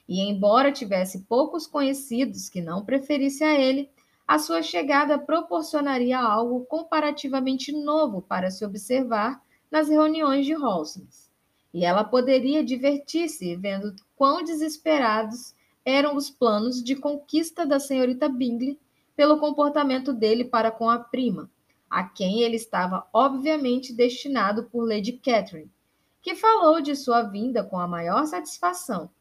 E, embora tivesse poucos conhecidos que não preferisse a ele, a sua chegada proporcionaria algo comparativamente novo para se observar nas reuniões de Holsons. E ela poderia divertir-se vendo quão desesperados eram os planos de conquista da senhorita Bingley pelo comportamento dele para com a prima, a quem ele estava obviamente destinado por Lady Catherine, que falou de sua vinda com a maior satisfação.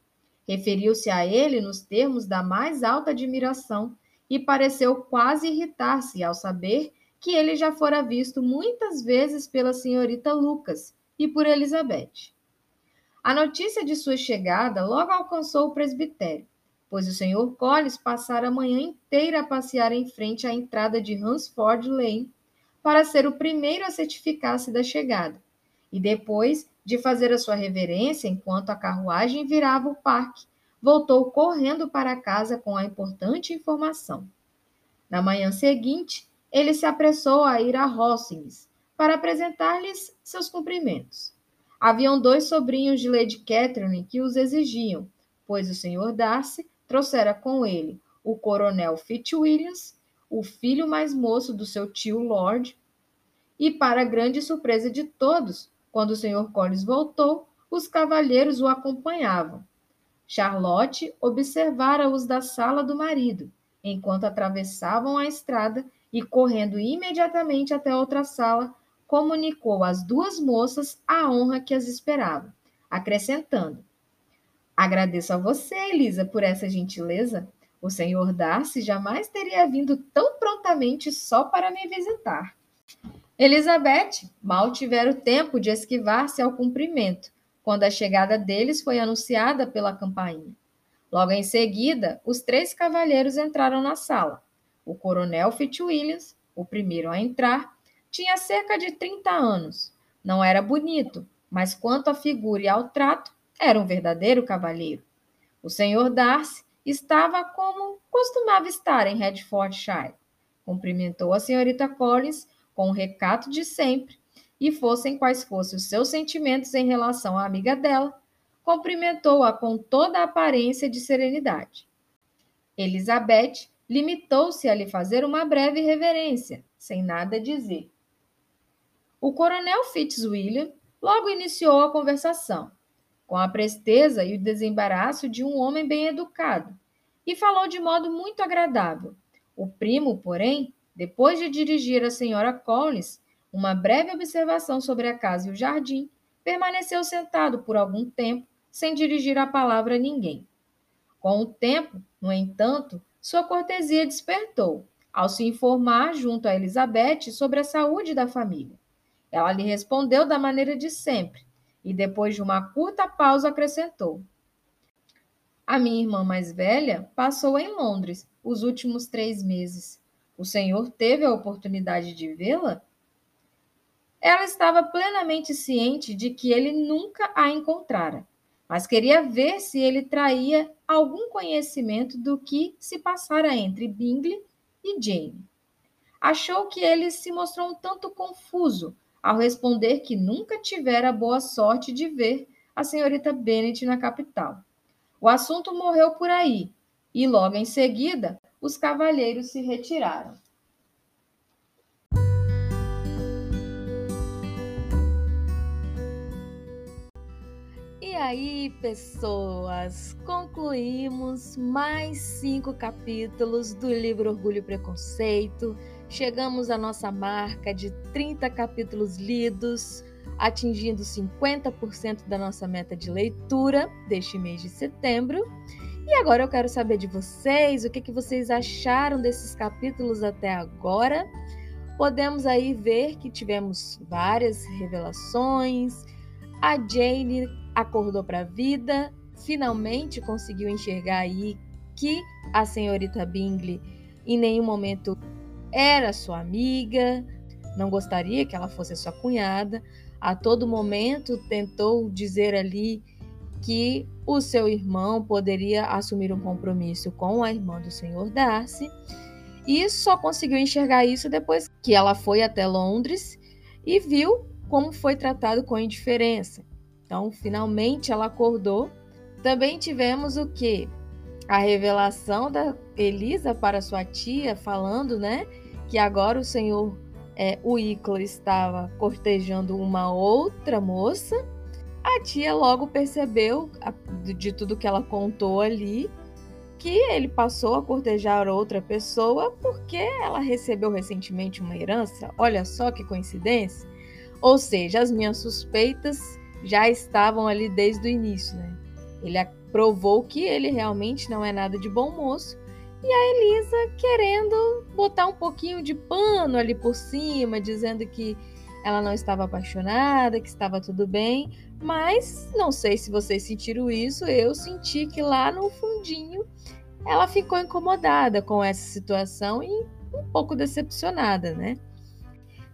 Referiu-se a ele nos termos da mais alta admiração e pareceu quase irritar-se ao saber que ele já fora visto muitas vezes pela senhorita Lucas e por Elizabeth. A notícia de sua chegada logo alcançou o presbitério, pois o senhor Collins passara a manhã inteira a passear em frente à entrada de Hansford Lane para ser o primeiro a certificar-se da chegada, e depois de fazer a sua reverência enquanto a carruagem virava o parque, voltou correndo para casa com a importante informação. Na manhã seguinte, ele se apressou a ir a Hossings para apresentar-lhes seus cumprimentos. Haviam dois sobrinhos de Lady Catherine que os exigiam, pois o Sr. Darcy trouxera com ele o coronel Fitzwilliams, o filho mais moço do seu tio Lord, e para grande surpresa de todos, quando o Sr. Collins voltou, os cavalheiros o acompanhavam, Charlotte observara-os da sala do marido, enquanto atravessavam a estrada e, correndo imediatamente até outra sala, comunicou às duas moças a honra que as esperava, acrescentando: Agradeço a você, Elisa, por essa gentileza. O senhor Darcy jamais teria vindo tão prontamente só para me visitar. Elizabeth mal tivera o tempo de esquivar-se ao cumprimento, quando a chegada deles foi anunciada pela campainha. Logo em seguida, os três cavalheiros entraram na sala. O coronel Fitzwilliams, o primeiro a entrar, tinha cerca de 30 anos. Não era bonito, mas quanto à figura e ao trato, era um verdadeiro cavalheiro. O senhor Darcy estava como costumava estar em Hertfordshire. Cumprimentou a senhorita Collins com o recato de sempre e fossem quais fossem os seus sentimentos em relação à amiga dela, cumprimentou-a com toda a aparência de serenidade. Elizabeth limitou-se a lhe fazer uma breve reverência, sem nada dizer. O coronel Fitzwilliam logo iniciou a conversação, com a presteza e o desembaraço de um homem bem educado, e falou de modo muito agradável. O primo, porém, depois de dirigir a senhora Collins uma breve observação sobre a casa e o jardim, permaneceu sentado por algum tempo, sem dirigir a palavra a ninguém. Com o tempo, no entanto, sua cortesia despertou, ao se informar junto a Elizabeth sobre a saúde da família. Ela lhe respondeu da maneira de sempre, e depois de uma curta pausa acrescentou: A minha irmã mais velha passou em Londres os últimos três meses. O senhor teve a oportunidade de vê-la? Ela estava plenamente ciente de que ele nunca a encontrara, mas queria ver se ele traía algum conhecimento do que se passara entre Bingley e Jane. Achou que ele se mostrou um tanto confuso ao responder que nunca tivera a boa sorte de ver a senhorita Bennet na capital. O assunto morreu por aí, e logo em seguida os cavalheiros se retiraram. aí, pessoas, concluímos mais cinco capítulos do livro Orgulho e Preconceito. Chegamos à nossa marca de 30 capítulos lidos, atingindo 50% da nossa meta de leitura deste mês de setembro. E agora eu quero saber de vocês, o que, que vocês acharam desses capítulos até agora. Podemos aí ver que tivemos várias revelações. A Jane acordou para a vida, finalmente conseguiu enxergar aí que a senhorita Bingley em nenhum momento era sua amiga, não gostaria que ela fosse sua cunhada. A todo momento tentou dizer ali que o seu irmão poderia assumir um compromisso com a irmã do senhor Darcy. E só conseguiu enxergar isso depois que ela foi até Londres e viu como foi tratado com indiferença. Então, finalmente ela acordou. Também tivemos o que? A revelação da Elisa para sua tia, falando, né, que agora o senhor é, Wicklow estava cortejando uma outra moça a tia logo percebeu, de tudo que ela contou ali, que ele passou a cortejar outra pessoa porque ela recebeu recentemente uma herança. Olha só que coincidência. Ou seja, as minhas suspeitas já estavam ali desde o início, né? Ele provou que ele realmente não é nada de bom moço. E a Elisa querendo botar um pouquinho de pano ali por cima, dizendo que ela não estava apaixonada, que estava tudo bem, mas não sei se vocês sentiram isso, eu senti que lá no fundinho ela ficou incomodada com essa situação e um pouco decepcionada, né?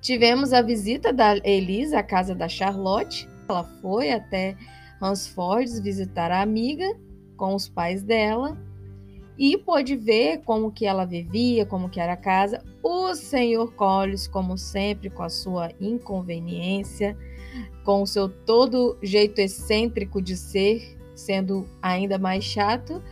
Tivemos a visita da Elisa à casa da Charlotte. Ela foi até Hansford visitar a amiga com os pais dela e pôde ver como que ela vivia, como que era a casa. O senhor Collins, como sempre, com a sua inconveniência, com o seu todo jeito excêntrico de ser, sendo ainda mais chato,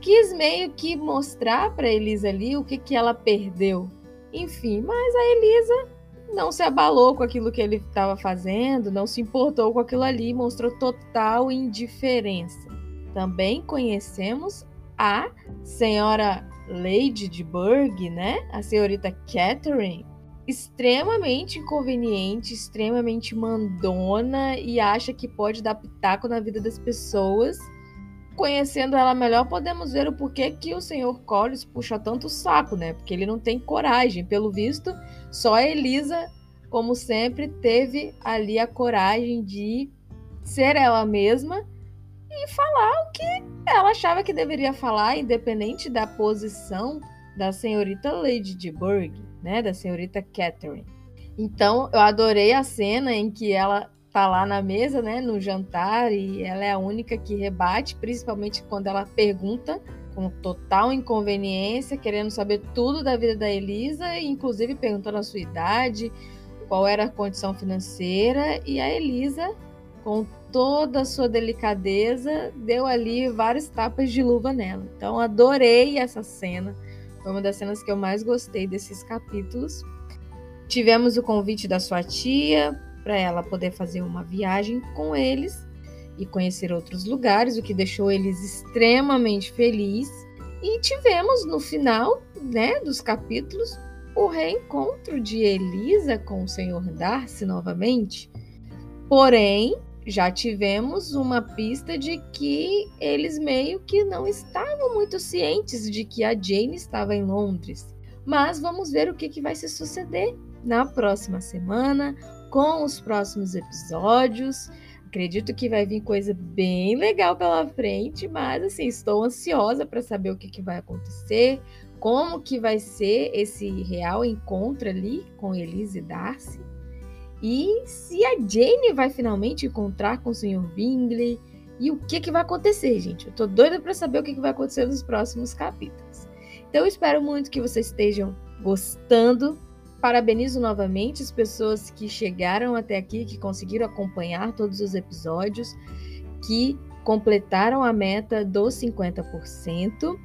quis meio que mostrar para Elisa ali o que, que ela perdeu. Enfim, mas a Elisa não se abalou com aquilo que ele estava fazendo, não se importou com aquilo ali, mostrou total indiferença. Também conhecemos a senhora Lady de Burgh, né? A senhorita Catherine, extremamente inconveniente, extremamente mandona e acha que pode dar pitaco na vida das pessoas. Conhecendo ela melhor, podemos ver o porquê que o senhor Collins puxa tanto o saco, né? Porque ele não tem coragem. Pelo visto, só a Elisa, como sempre, teve ali a coragem de ser ela mesma e falar o que ela achava que deveria falar, independente da posição da senhorita Lady de Burgh né, da senhorita Catherine. Então, eu adorei a cena em que ela tá lá na mesa, né, no jantar, e ela é a única que rebate, principalmente quando ela pergunta com total inconveniência, querendo saber tudo da vida da Elisa, inclusive perguntando a sua idade, qual era a condição financeira, e a Elisa, com toda a sua delicadeza, deu ali várias tapas de luva nela. Então, adorei essa cena. Foi uma das cenas que eu mais gostei desses capítulos. Tivemos o convite da sua tia para ela poder fazer uma viagem com eles e conhecer outros lugares, o que deixou eles extremamente felizes. E tivemos no final, né, dos capítulos, o reencontro de Elisa com o Senhor Darcy novamente. Porém, já tivemos uma pista de que eles meio que não estavam muito cientes de que a Jane estava em Londres. Mas vamos ver o que, que vai se suceder na próxima semana, com os próximos episódios. Acredito que vai vir coisa bem legal pela frente, mas assim, estou ansiosa para saber o que, que vai acontecer, como que vai ser esse real encontro ali com Elise e Darcy. E se a Jane vai finalmente encontrar com o Sr. Bingley e o que, que vai acontecer, gente. Eu tô doida para saber o que, que vai acontecer nos próximos capítulos. Então eu espero muito que vocês estejam gostando. Parabenizo novamente as pessoas que chegaram até aqui, que conseguiram acompanhar todos os episódios, que completaram a meta dos 50%.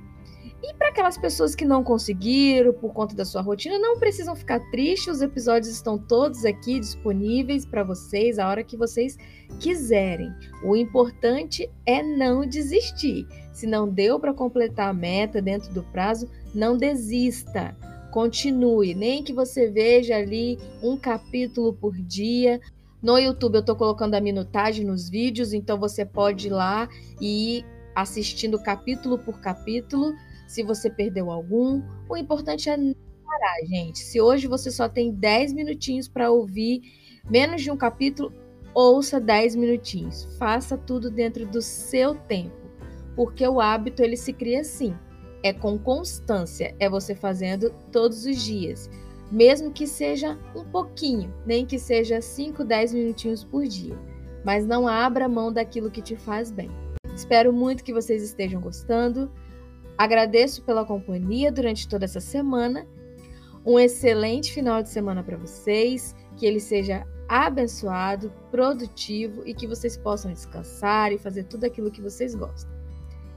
E para aquelas pessoas que não conseguiram por conta da sua rotina, não precisam ficar tristes, os episódios estão todos aqui disponíveis para vocês a hora que vocês quiserem. O importante é não desistir. Se não deu para completar a meta dentro do prazo, não desista. Continue, nem que você veja ali um capítulo por dia. No YouTube eu estou colocando a minutagem nos vídeos, então você pode ir lá e ir assistindo capítulo por capítulo se você perdeu algum. O importante é não parar, gente. Se hoje você só tem 10 minutinhos para ouvir menos de um capítulo, ouça 10 minutinhos. Faça tudo dentro do seu tempo, porque o hábito ele se cria assim. É com constância, é você fazendo todos os dias, mesmo que seja um pouquinho, nem que seja 5, 10 minutinhos por dia. Mas não abra mão daquilo que te faz bem. Espero muito que vocês estejam gostando. Agradeço pela companhia durante toda essa semana. Um excelente final de semana para vocês, que ele seja abençoado, produtivo e que vocês possam descansar e fazer tudo aquilo que vocês gostam.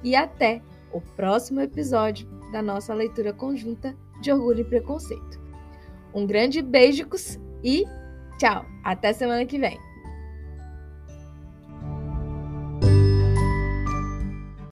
E até o próximo episódio da nossa leitura conjunta de Orgulho e Preconceito. Um grande beijos e tchau! Até semana que vem!